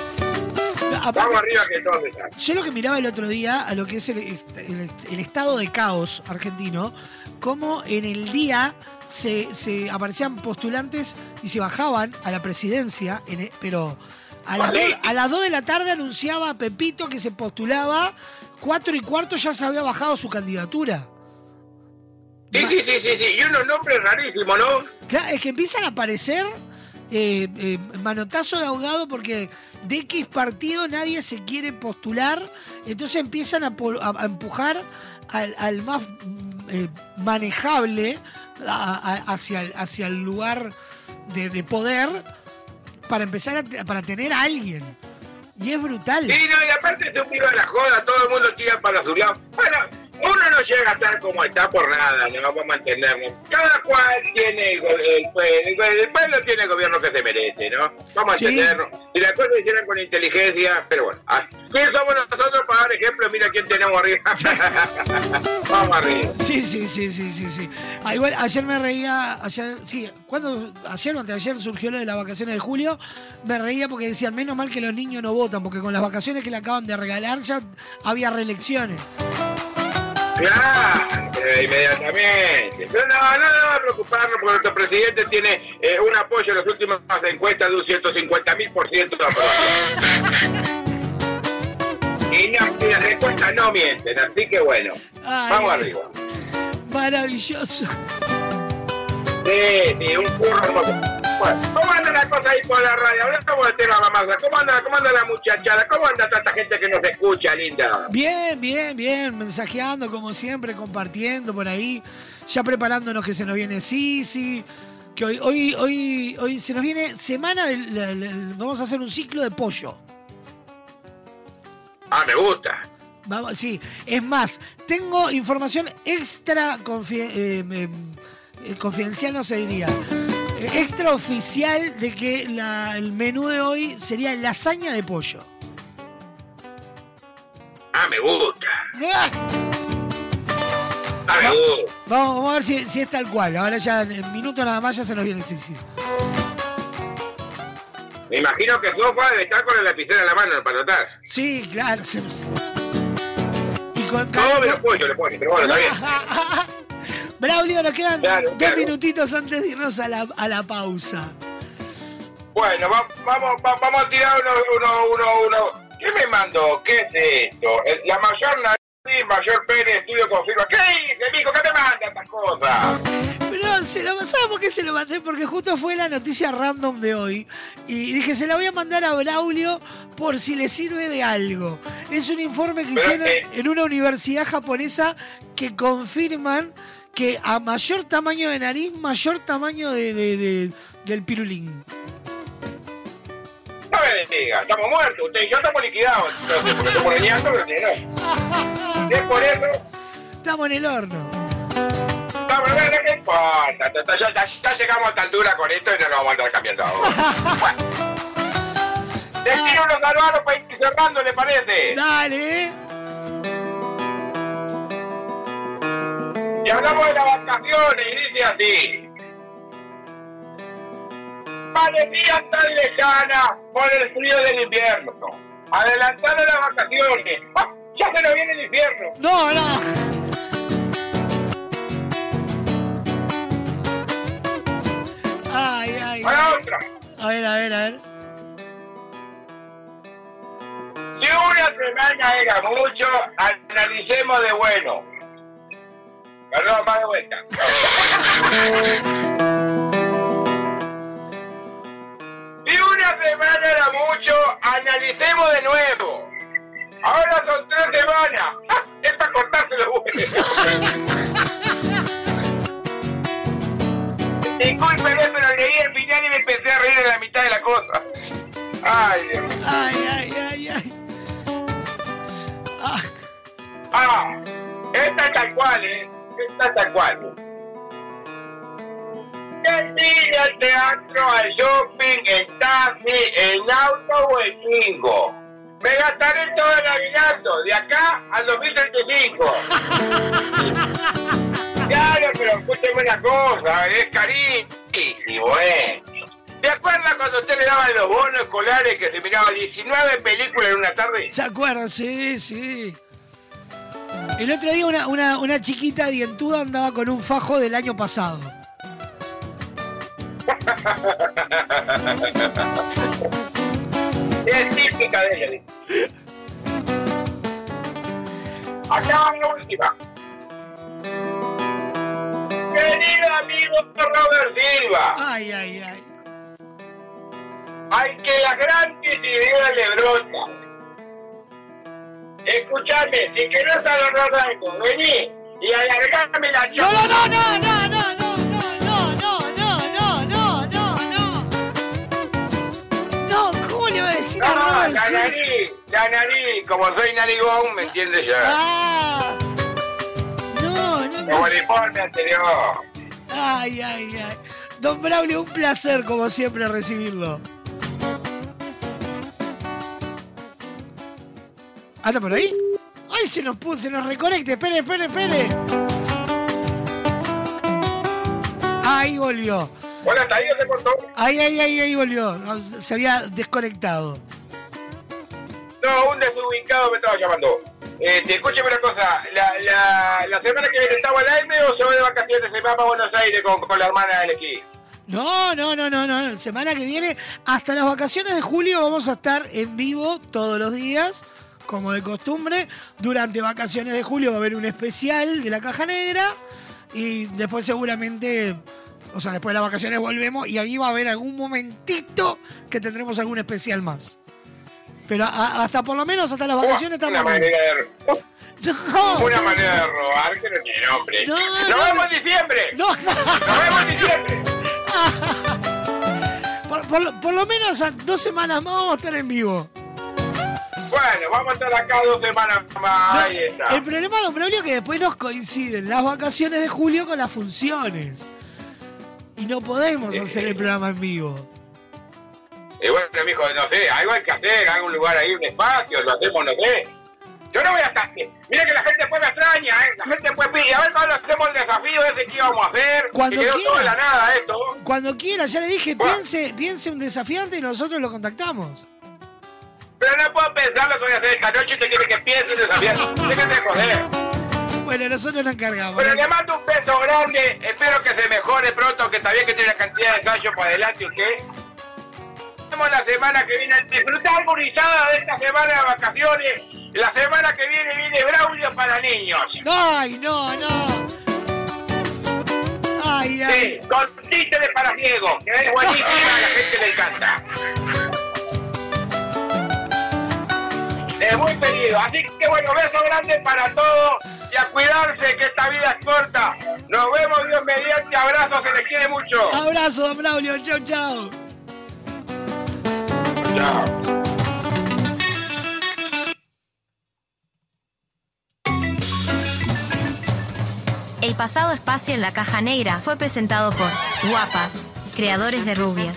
vamos arriba que todos están.
Yo lo que miraba el otro día a lo que es el, el- el estado de caos argentino, como en el día se, se aparecían postulantes y se bajaban a la presidencia, en e- pero a las,
Vale.
dos, a las 2 de la tarde anunciaba a Pepito que se postulaba, 4 y cuarto ya se había bajado su candidatura.
Sí, sí, sí, sí, sí, y unos nombres rarísimos, ¿no?
Claro, es que empiezan a aparecer eh, eh, manotazo de ahogado porque de X partido nadie se quiere postular, entonces empiezan a, a- empujar al, al más mm, eh, manejable a- hacia, el, hacia el lugar de, de poder para empezar a para tener a alguien. Y es brutal.
Sí, no, y aparte se viva la joda, todo el mundo tira para su lado. Bueno, uno no llega a estar como está por nada, no vamos a mantenernos. Cada cual tiene el, el, pueblo, el, el pueblo tiene el gobierno que se merece, ¿no? Vamos a
Sí.
entendernos. Si las cosas se hicieran con inteligencia, pero bueno. ah, ¿Quién somos nosotros para dar ejemplo? Mira quién tenemos arriba. *laughs* vamos arriba.
Sí, sí, sí, sí, sí, sí. Ah, igual ayer me reía, ayer, sí, cuando ayer o antes de ayer surgió lo de las vacaciones de julio, me reía porque decían, menos mal que los niños no votan, porque con las vacaciones que le acaban de regalar ya había reelecciones.
Claro, eh, inmediatamente. Pero no, no, a preocuparnos porque nuestro presidente tiene eh, un apoyo en las últimas encuestas de un 150 mil por ciento de aprobación. Y no, las encuestas no mienten, así que bueno,
Ay,
vamos arriba.
Maravilloso.
Sí, sí, un curro. Bueno, ¿cómo anda la cosa ahí por la radio? Hablamos del tema Mamasa. ¿Cómo anda, ¿Cómo anda la muchachada? ¿Cómo anda tanta gente que nos escucha, linda?
Bien, bien, bien, mensajeando como siempre, compartiendo por ahí, ya preparándonos que se nos viene Sisi, que hoy, hoy, hoy, hoy se nos viene semana del, del- del- vamos a hacer un ciclo de pollo.
Ah, me gusta.
Vamos, sí, es más, tengo información extra eh, eh, eh, confidencial, no se diría. eh, extra oficial de que la- el menú de hoy sería lasaña de pollo.
Ah, me gusta.
¡Ah!
Ah, me gusta.
Vamos, vamos a ver si, si es tal cual. Ahora ya en, en minutos nada más ya se nos viene sí, sí.
Me imagino que Sofa debe estar con el lapicero en la mano para anotar.
Sí, claro. se- Y con
No, pollo le pero bueno, está bien. *laughs*
Braulio, nos quedan
Claro,
dos
claro.
minutitos antes de irnos a la, a la pausa.
Bueno, va- vamos, va- vamos a tirar uno, uno, uno, uno. ¿Qué me mandó? ¿Qué es esto? La mayor nariz, mayor pene, estudio confirma. ¿Qué dice, mijo? ¿Qué te manda estas cosas?
Pero se lo, ¿sabes por qué se lo mandé? Porque justo fue la noticia random de hoy. Y dije, se la voy a mandar a Braulio por si le sirve de algo. Es un informe que
Pero,
hicieron
eh,
en una universidad japonesa que confirman que a mayor tamaño de nariz, mayor tamaño de, de- de- del pirulín.
No me estamos muertos. Usted y yo estamos liquidados. No. Es por eso.
Estamos en el horno.
No, pero bueno, ¿qué importa? Ya, ya- ya- ya llegamos a esta altura con esto y no lo vamos a andar cambiando ahora. *laughs* Bueno. Unos saludos para ir cerrando, ¿le parece?
Dale.
Y hablamos de las vacaciones y dice así. Parecían tan lejanas por el frío del invierno. Adelantaron las vacaciones. ¡Ah! Ya se nos viene el infierno.
No, no. Ay, ay.
Para otra.
A ver, a ver, a ver.
Si una semana era mucho, analicemos de bueno. Perdón, más de vuelta. Si una semana era mucho, analicemos de nuevo. Ahora son tres semanas. ¡Ah! Es para cortarse los huevos. Discúlpeme, pero leí el final y me empecé a reír en la mitad de la cosa. Ay, Dios.
Ay, ay, ay, ay.
Ah, esta es tal cual, ¿eh? Esta es tal cual. El al teatro, al shopping, en taxi, en auto o en bingo. Me gastaré todo el aguinaldo, de acá al 2035. *laughs* claro, pero escúcheme una cosa, es carísimo, ¿eh? ¿Te acuerdas cuando usted le daban los bonos escolares que se miraba 19 películas en una tarde?
¿Se acuerdan? Sí, sí. El otro día una, una, una chiquita dientuda andaba con un fajo del año pasado.
Es típica de ella. Acá va la última. Querido amigo Robert Silva,
Ay, ay, ay.
hay que las grandes ideas le brotan. Escuchame, si querés agarrar algo, vení y alargame la
No, no, no, no, no, no, no, no, no, no, no, no, no. No, ¿cómo le va a decir a
No, la nariz, la nariz, como soy narigón, me entiendes ya.
Ah. No, no,
Como
no.
el informe anterior.
Ay, ay, ay. Don Braulio, un placer como siempre recibirlo. ¿Anda por ahí? ¡Ay, se nos puso, se nos reconecte! ¡Espere, espere, espere! Ahí volvió.
Hola, ¿está ahí se cortó?
Ahí, ahí, ahí, ahí volvió. Se había desconectado.
No, un desubicado me estaba llamando. Este, escúcheme una cosa, la, la, la semana que viene estaba al aire o se va de vacaciones, se va para Buenos Aires con, con la hermana del equipo.
No, no, no, no, no. Semana que viene, hasta las vacaciones de julio, vamos a estar en vivo todos los días, como de costumbre. Durante vacaciones de julio va a haber un especial de la caja negra. Y después seguramente, o sea, después de las vacaciones volvemos y ahí va a haber algún momentito que tendremos algún especial más. Pero a- hasta por lo menos hasta las vacaciones
Una
estamos.
manera de, *laughs*
No.
una manera de robar que no tiene nombre.
No,
¡Nos
no,
vemos
no.
en diciembre!
No.
¡Nos vemos en diciembre! *laughs*
Por, por lo- por lo menos a dos semanas más vamos a estar en vivo.
Bueno, vamos a estar acá dos semanas más. Ahí está.
El problema, don Braulio, es que después nos coinciden las vacaciones de julio con las funciones. Y no podemos hacer el programa en vivo.
Y bueno, mijo, no sé, algo hay que hacer, algún lugar ahí, un espacio, lo hacemos, no sé. Yo no voy a estar. Mira que la gente después me extraña, ¿eh? La gente después pide, a ver cuándo hacemos el desafío ese que íbamos a hacer.
Cuando
que quedó
quiera.
todo la nada esto.
Cuando quiera, ya le dije, piense, piense un desafiante y nosotros lo contactamos.
Pero no puedo pensar lo que voy a hacer esta noche y te quiere que piense desafío. Déjate de joder.
Bueno, nosotros nos encargamos.
Pero le mando un beso grande, espero que se mejore pronto, que sabía que tiene una cantidad de ensayos para adelante usted. Nos vemos la semana que viene. Disfrutar gurizada de esta semana de vacaciones. La semana que viene viene Braulio para niños.
Ay, no, no. Ay, ay.
Sí, con títeres para ciegos, que es buenísima, a la gente le encanta. Es muy pedido. Así que bueno, beso grande para todos y a cuidarse que esta vida es corta. Nos vemos, Dios mediante. Abrazos, se les quiere mucho.
Abrazo, don Braulio. Chau, chau.
Chao.
El pasado espacio en la caja negra fue presentado por Guapas, creadores de rubias.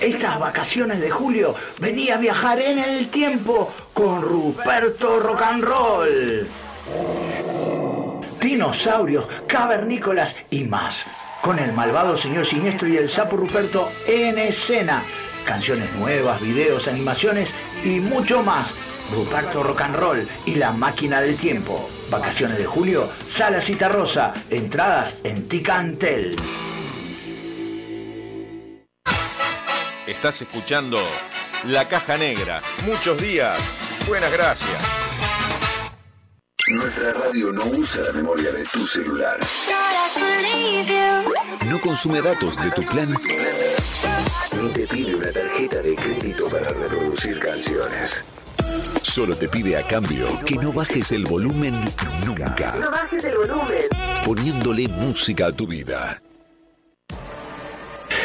Estas vacaciones de julio venía a viajar en el tiempo con Ruperto Rock and Roll. Dinosaurios, cavernícolas y más. Con el malvado señor siniestro y el sapo Ruperto en escena. Canciones nuevas, videos, animaciones y mucho más. Ruperto Rock and Roll y la máquina del tiempo. Vacaciones de julio, Sala Cita Rosa. Entradas en Ticantel.
Estás escuchando La Caja Negra. Muchos días. Buenas gracias.
Nuestra radio no usa la memoria de tu celular. No consume datos de tu plan. Ni te pide una tarjeta de crédito para reproducir canciones. Solo te pide a cambio que no bajes el volumen nunca.
No bajes el volumen.
Poniéndole música a tu vida.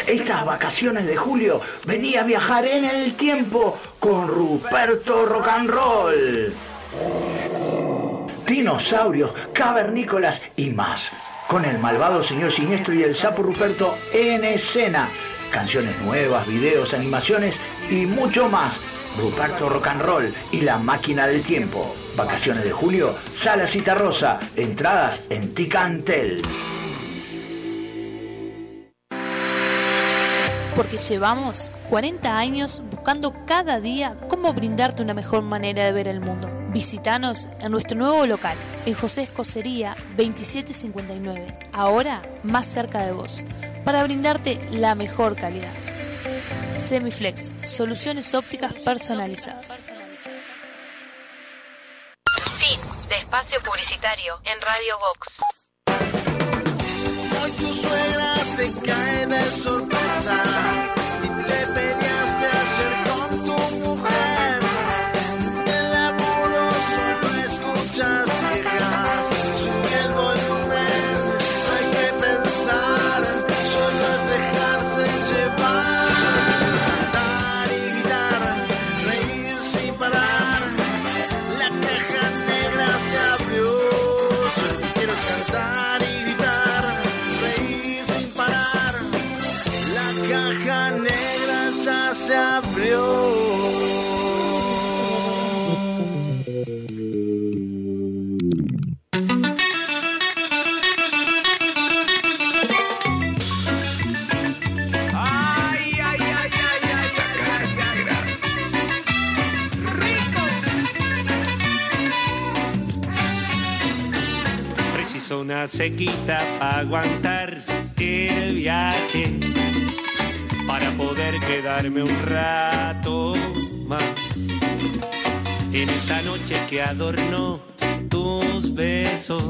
Estas vacaciones de julio venía a viajar en el tiempo con Ruperto Rock and Roll. Dinosaurios, cavernícolas y más. Con el malvado señor siniestro y el sapo Ruperto en escena. Canciones nuevas, videos, animaciones y mucho más. Ruperto Rock and Roll y la máquina del tiempo. Vacaciones de julio, Sala Cita Rosa. Entradas en Ticantel.
Porque llevamos 40 años buscando cada día cómo brindarte una mejor manera de ver el mundo. Visítanos en nuestro nuevo local, en José Escocería 2759, ahora más cerca de vos, para brindarte la mejor calidad. Semiflex, soluciones ópticas personalizadas.
Fin de espacio publicitario en Radio Vox.
Hoy tu suegra te cae de sorpresa y
sequita para aguantar el viaje, para poder quedarme un rato más. En esta noche que adornó tus besos,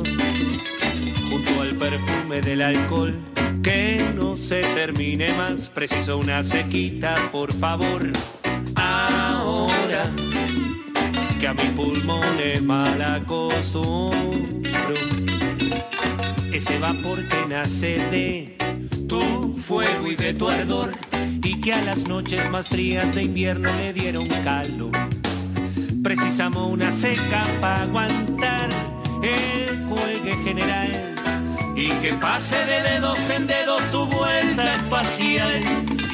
junto al perfume del alcohol, que no se termine más. Preciso una sequita, por favor, ahora que a mis pulmones mal acostumbro. Ese vapor que nace de tu fuego y de tu ardor y que a las noches más frías de invierno le dieron calor. Precisamos una seca para aguantar el cuelgue general y que pase de dedos en dedos tu vuelta espacial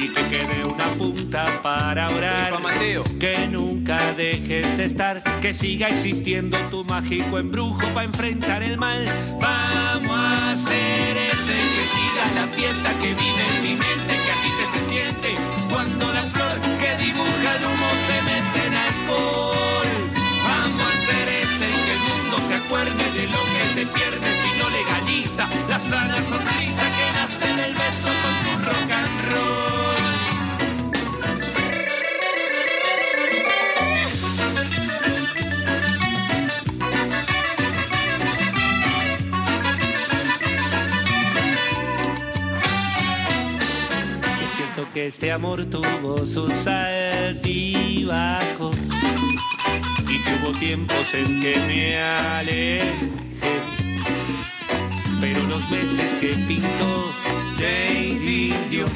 y que quede una punta para orar. Pa Mateo. Que nunca dejes de estar, que siga existiendo tu mágico embrujo para enfrentar el mal. Vamos a hacer ese que siga la fiesta que vive en mi mente, que así te se siente cuando la flor que dibuja el humo se mece en alcohol. Vamos a hacer ese que el mundo se acuerde de lo que se pierde la sana sonrisa que nace del beso con tu rock and roll. Es cierto que este amor tuvo sus altibajos y que hubo tiempos en que me alejé. Pero los meses que pintó de idilio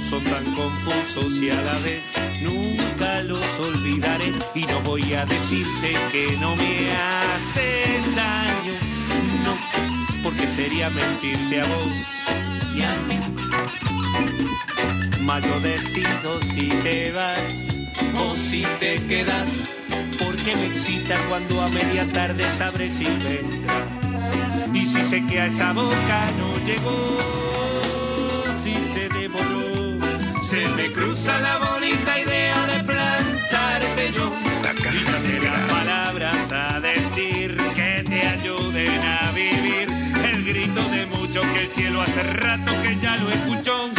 son tan confusos y a la vez nunca los olvidaré. Y no voy a decirte que no me haces daño, no, porque sería mentirte a vos y a mí. Yo decido si te vas o si te quedas, porque me excita cuando a media tarde sabres si vendrás. Y si sé que a esa boca no llegó, si se devoró, se me cruza la bonita idea de plantarte yo. Y darte las palabras a decir que te ayuden a vivir. El grito de muchos que el cielo hace rato que ya lo escuchó.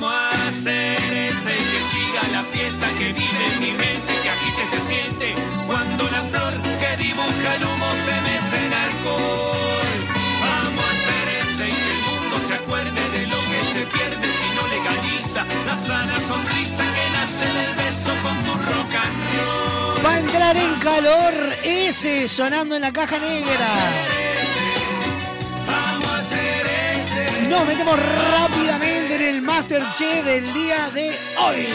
Vamos a hacer ese que siga la fiesta que vive en mi mente, que agite se siente cuando la flor que dibuja el humo se mece en alcohol. Vamos a hacer ese y que el mundo se acuerde de lo que se pierde si no legaliza la sana sonrisa que nace del beso con tu rock and roll.
Va a entrar en calor ese sonando en la caja negra.
Vamos a hacer ese.
Nos metemos rápidamente en el Masterchef del día de hoy.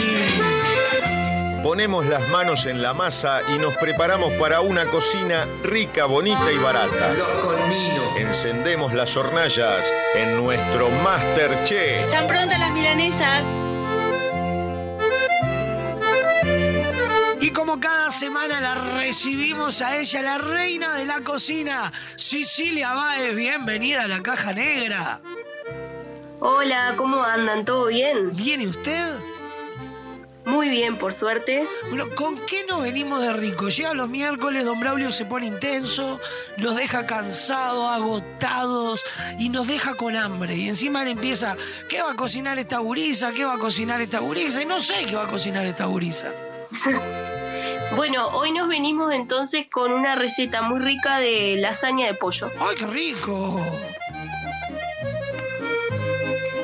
Ponemos las manos en la masa y nos preparamos para una cocina rica, bonita y barata. Encendemos las hornallas en nuestro Masterchef.
¿Están prontas las milanesas?
Como cada semana la recibimos a ella, la reina de la cocina, Cecilia Baez, bienvenida a la caja negra.
Hola, ¿cómo andan? ¿Todo bien?
¿Bien y usted?
Muy bien, por suerte.
Bueno, ¿con qué nos venimos de rico? Llega los miércoles, don Braulio se pone intenso, nos deja cansados, agotados y nos deja con hambre. Y encima él empieza, ¿qué va a cocinar esta gurisa? ¿Qué va a cocinar esta gurisa? Y no sé qué va a cocinar esta gurisa. *laughs*
Bueno, hoy nos venimos entonces con una receta muy rica de lasaña de pollo.
¡Ay, qué rico!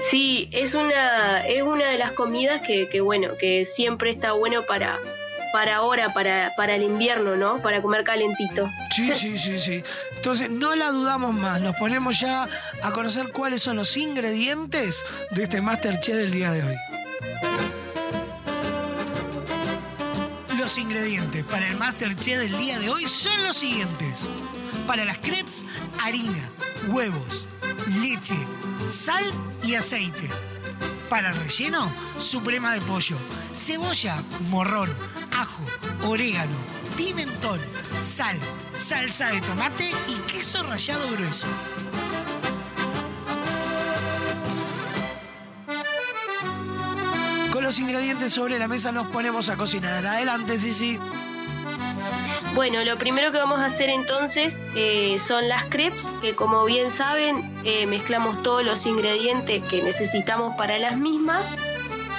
Sí, es una, es una de las comidas que, que, bueno, que siempre está bueno para, para ahora, para, para el invierno, ¿no? Para comer calentito.
Sí, *laughs* sí, sí, sí. Entonces, no la dudamos más. Nos ponemos ya a conocer cuáles son los ingredientes de este Masterchef del día de hoy. Los ingredientes para el Masterchef del día de hoy son los siguientes. Para las crepes, harina, huevos, leche, sal y aceite. Para el relleno, suprema de pollo, cebolla, morrón, ajo, orégano, pimentón, sal, salsa de tomate y queso rallado grueso. Los ingredientes sobre la mesa nos ponemos a cocinar. Adelante, Sisi.
Bueno, lo primero que vamos a hacer entonces eh, son las crepes, que como bien saben, eh, mezclamos todos los ingredientes que necesitamos para las mismas.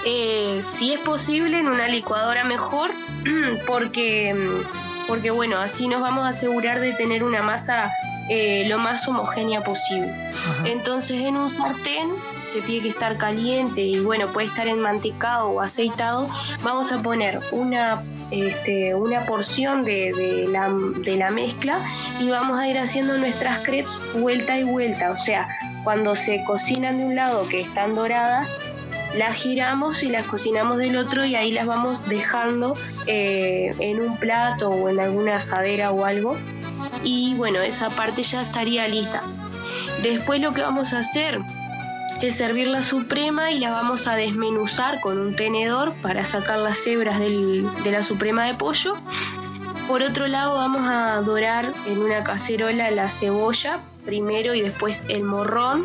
Eh, si es posible, en una licuadora mejor, *clears throat* porque, porque bueno, así nos vamos a asegurar de tener una masa lo más homogénea posible. Entonces, en un sartén que tiene que estar caliente y bueno, puede estar enmantecado o aceitado, vamos a poner una este, una porción de, de, la, de, la, mezcla y vamos a ir haciendo nuestras crepes vuelta y vuelta. O sea, cuando se cocinan de un lado que están doradas, las giramos y las cocinamos del otro y ahí las vamos dejando eh, en un plato o en alguna asadera o algo. Y bueno, esa parte ya estaría lista. Después lo que vamos a hacer es servir la suprema y la vamos a desmenuzar con un tenedor para sacar las hebras del, de la suprema de pollo. Por otro lado vamos a dorar en una cacerola la cebolla primero y después el morrón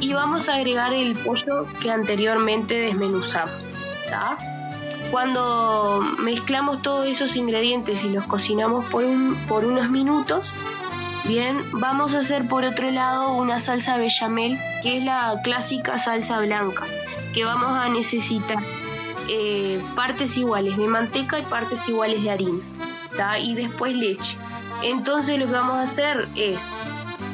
y vamos a agregar el pollo que anteriormente desmenuzamos. Cuando mezclamos todos esos ingredientes y los cocinamos por, un, por unos minutos, Bien, vamos a hacer por otro lado una salsa bechamel, que es la clásica salsa blanca, que vamos a necesitar eh, partes iguales de manteca y partes iguales de harina, y después leche. Entonces lo que vamos a hacer es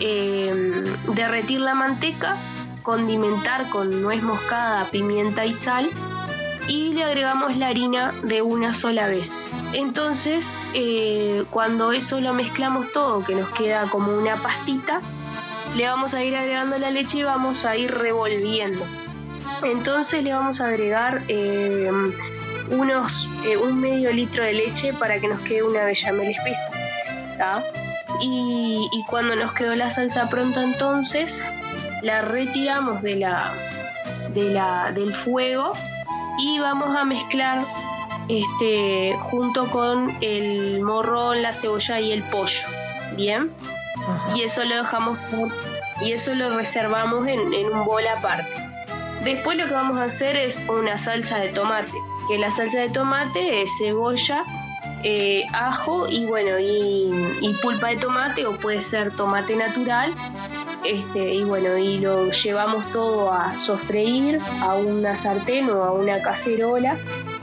eh, derretir la manteca, condimentar con nuez moscada, pimienta y sal y le agregamos la harina de una sola vez. Entonces, eh, cuando eso lo mezclamos todo, que nos queda como una pastita, le vamos a ir agregando la leche y vamos a ir revolviendo. Entonces le vamos a agregar eh, unos eh, un medio litro de leche para que nos quede una bechamel espesa. Y, y cuando nos quedó la salsa pronta entonces, la retiramos de la, de la, del fuego y vamos a mezclar este, junto con el morrón, la cebolla y el pollo. Bien. Y eso lo dejamos por- y eso lo reservamos en, en un bol aparte. Después lo que vamos a hacer es una salsa de tomate. Que la salsa de tomate es cebolla, eh, ajo y bueno, y, y pulpa de tomate o puede ser tomate natural. Este, y bueno, y lo llevamos todo a sofreír a una sartén o a una cacerola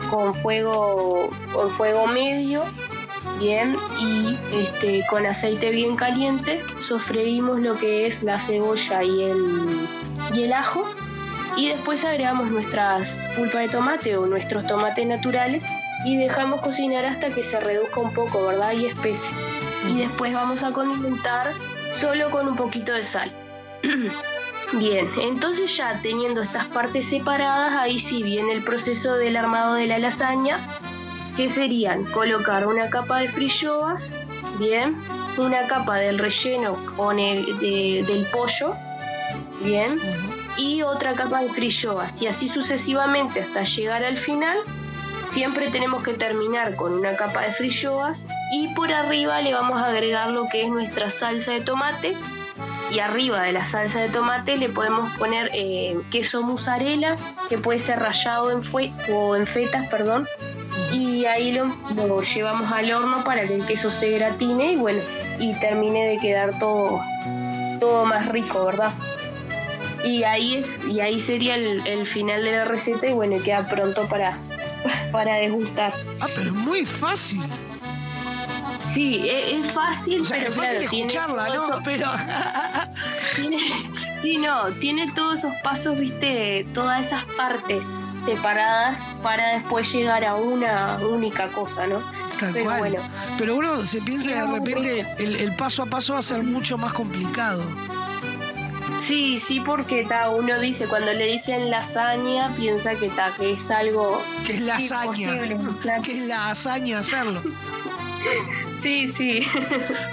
con fuego, con fuego medio, bien, y este, con aceite bien caliente, sofreímos lo que es la cebolla y el, y el ajo, y después agregamos nuestras pulpa de tomate o nuestros tomates naturales y dejamos cocinar hasta que se reduzca un poco, ¿verdad? Y espese. Y después vamos a condimentar solo con un poquito de sal. *clears throat* Bien, entonces ya teniendo estas partes separadas, ahí sí viene el proceso del armado de la lasaña, que serían colocar una capa de frilloas, bien, una capa del relleno con el de- del pollo, bien, y otra capa de frilloas, y así sucesivamente hasta llegar al final. Siempre tenemos que terminar con una capa de frilloas y por arriba le vamos a agregar lo que es nuestra salsa de tomate y arriba de la salsa de tomate le podemos poner eh, queso mozzarella que puede ser rallado en fue o en fetas, perdón, y ahí lo, lo llevamos al horno para que el queso se gratine y bueno, y termine de quedar todo todo más rico, ¿verdad? Y ahí es y ahí sería el, el final de la receta y bueno, queda pronto para *laughs* para degustar.
Ah, pero es muy fácil.
Sí, es, es fácil,
O sea,
pero
es fácil
claro,
escucharla, ¿no? Pero. *laughs*
tiene, sí, no, tiene todos esos pasos, viste, todas esas partes separadas para después llegar a una única cosa, ¿no?
Tal
pero
cual.
bueno,
Pero uno se piensa que de repente el, el paso a paso va a ser mucho más complicado.
Sí, sí, porque ta, uno dice, cuando le dicen lasaña, piensa que, ta, que es algo
Que es la hazaña. *laughs* Que es la hazaña hacerlo.
Sí, sí.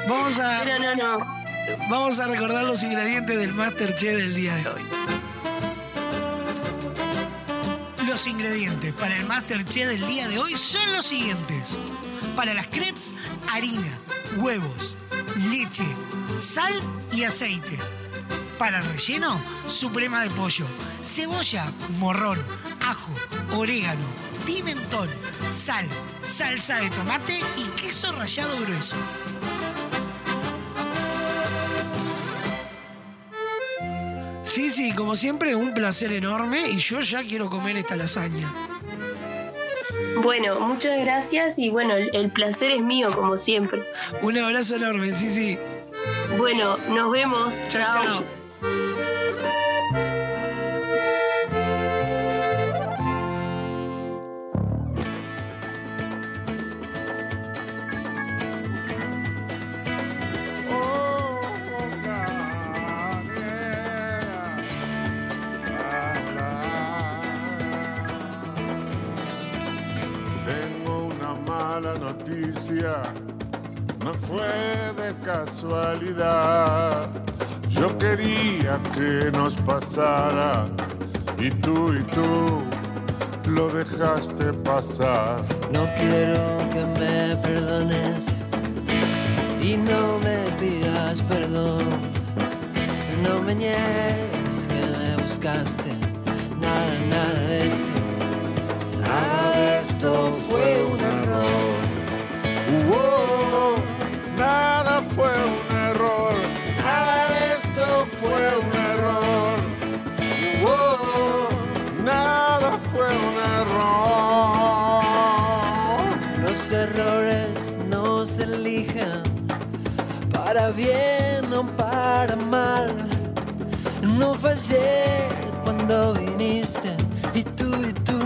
Vamos a.
Pero no, no.
Vamos a recordar los ingredientes del Masterchef del día de hoy. Los ingredientes para el Masterchef del día de hoy son los siguientes. Para las crepes, harina, huevos, leche, sal y aceite. Para el relleno, suprema de pollo, cebolla, morrón, ajo, orégano, pimentón, sal, salsa de tomate y queso rallado grueso. Sí, sí, como siempre, un placer enorme y yo ya quiero comer esta lasaña.
Bueno, muchas gracias y bueno, el, el placer es mío, como siempre.
Un abrazo enorme, sí, sí.
Bueno, nos vemos.
Chao, chao.
No fue de casualidad. Yo quería que nos pasara y tú y tú lo dejaste pasar.
No quiero que me perdones y no me pidas perdón. No me niegues que me buscaste. Nada, nada de esto. Nada de esto fue un error.
Nada fue un error fue un error. Oh, nada fue un error.
Los errores no se elijan para bien o para mal. No fallé cuando viniste y tú y tú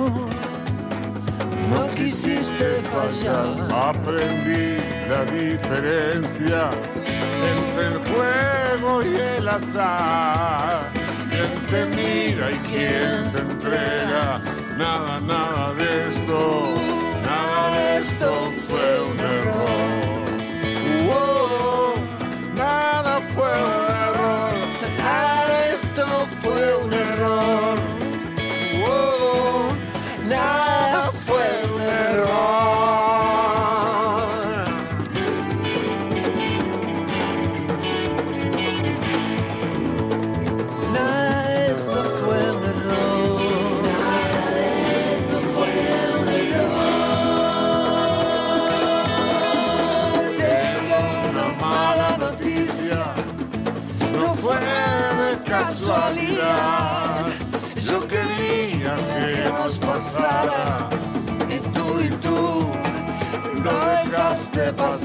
no quisiste fallar.
Aprendí la diferencia entre el juego y el azar. Quien te mira y quien se entrega. Nada, nada de esto, nada de esto fue un error. Nada fue un error,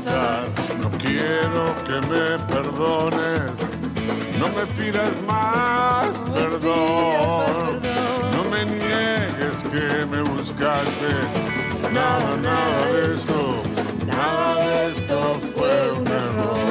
pasar. No quiero que me perdones, no me pidas más perdón. No me niegues que me buscaste. Nada, nada de esto, nada de esto fue un error.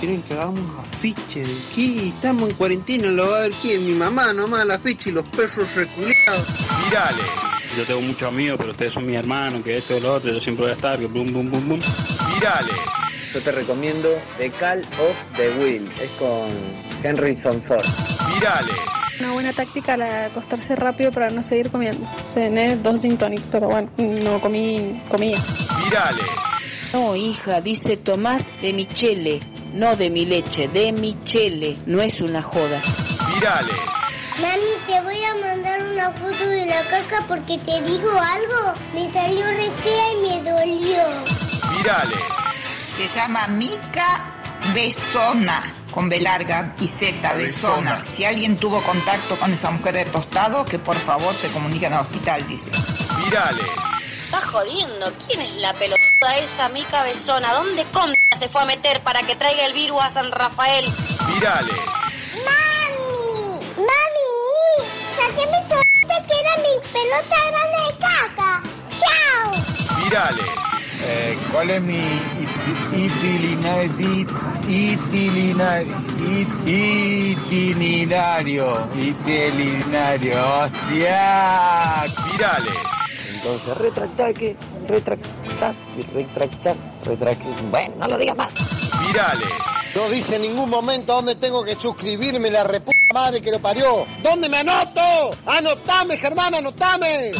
Quieren que hagamos afiche de qué? Estamos en cuarentena, lo va a ver quién, mi mamá nomás el afiche y los perros reculeados.
Virales.
Yo tengo muchos amigos, pero ustedes son mis hermanos, que esto y lo otro, yo siempre voy a estar, que bum, bum, bum, bum.
Virales.
Yo te recomiendo The Call of the Will. Es con Henryson Ford.
Virales.
Una buena táctica la de acostarse rápido para no seguir comiendo. Cené dos gin tonic, pero bueno, no comí comida.
Virales.
No, hija, dice Tomás de Michele, no de mi leche, de Michele, no es una joda.
Virales.
Mami, te voy a mandar una foto de la caca porque te digo algo. Me salió re fea y me dolió.
Virales.
Se llama Mica Besona, con B larga y Z, Besona. Si alguien tuvo contacto con esa mujer de tostado, que por favor se comunique al hospital, dice.
Virales.
Estás jodiendo. ¿Quién es la pelotuda esa mica besona? ¿Dónde contra se fue a meter para que traiga el virus a San Rafael?
Virales.
¡Mami! ¡Mami! ¡Saqué mi suerte que era mi pelota grande de caca! ¡Chao!
Virales.
Eh, ¿Cuál es mi? Itinerario. Itinerario. ¡Hostia!
Virales.
Entonces, retractar que, retractar, retractar, retractar, bueno, no lo digas más.
Virales.
No dice en ningún momento dónde tengo que suscribirme, la reputa madre que lo parió. ¿Dónde me anoto? ¡Anotame, Germán, anotame!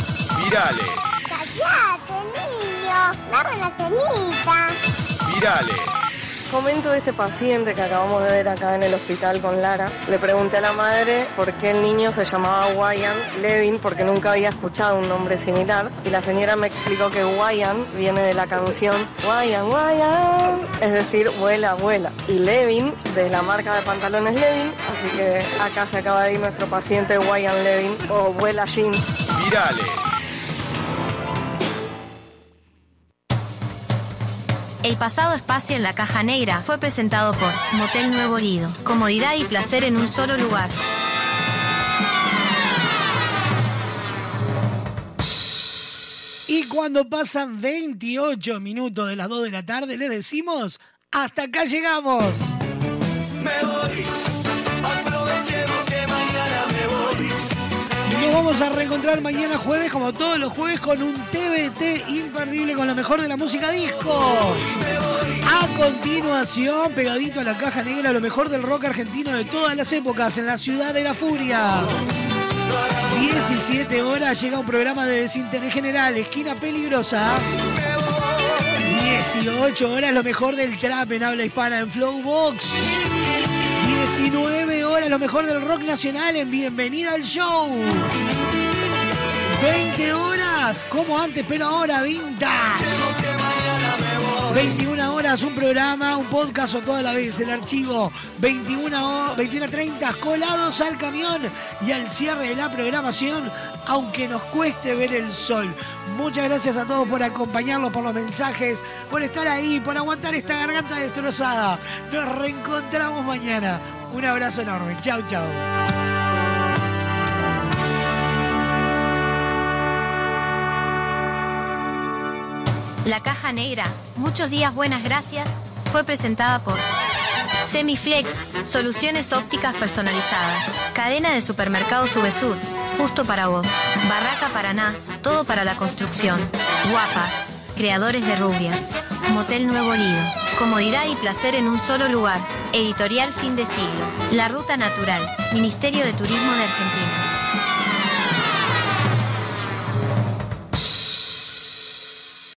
Virales.
¡Callate, niño! ¡Dame la cenita!
Virales.
Comento de este paciente que acabamos de ver acá en el hospital con Lara. Le pregunté a la madre por qué el niño se llamaba Wyan Levin, porque nunca había escuchado un nombre similar. Y la señora me explicó que Wyan viene de la canción Wyan, Wyan, es decir, vuela, vuela. Y Levin, de la marca de pantalones Levin, así que acá se acaba de ir nuestro paciente Wyan Levin o vuela Jean.
Virales.
El pasado espacio en la caja negra fue presentado por Motel Nuevo Lido. Comodidad y placer en un solo lugar.
Y cuando pasan 28 minutos de las 2 de la tarde, le decimos, hasta acá llegamos. Vamos a reencontrar mañana jueves, como todos los jueves, con un TBT imperdible con lo mejor de la música disco. A continuación, pegadito a la caja negra, lo mejor del rock argentino de todas las épocas en la ciudad de la furia. 17 horas llega un programa de desinterés general, esquina peligrosa. 18 horas lo mejor del trap en habla hispana en Flowbox. 19 horas lo mejor del rock nacional en Bienvenida al Show. 20 horas, como antes, pero ahora vintage. 21 horas, un programa, un podcast o toda la vez, el archivo 21, 21 30, colados al camión y al cierre de la programación, aunque nos cueste ver el sol. Muchas gracias a todos por acompañarnos, por los mensajes, por estar ahí, por aguantar esta garganta destrozada. Nos reencontramos mañana. Un abrazo enorme. Chau, chau.
La caja negra, muchos días buenas gracias, fue presentada por Semiflex, soluciones ópticas personalizadas. Cadena de supermercados Subesur, justo para vos. Barraca Paraná, todo para la construcción. Guapas, creadores de rubias. Motel Nuevo Lido, comodidad y placer en un solo lugar. Editorial Fin de Siglo. La Ruta Natural, Ministerio de Turismo de Argentina.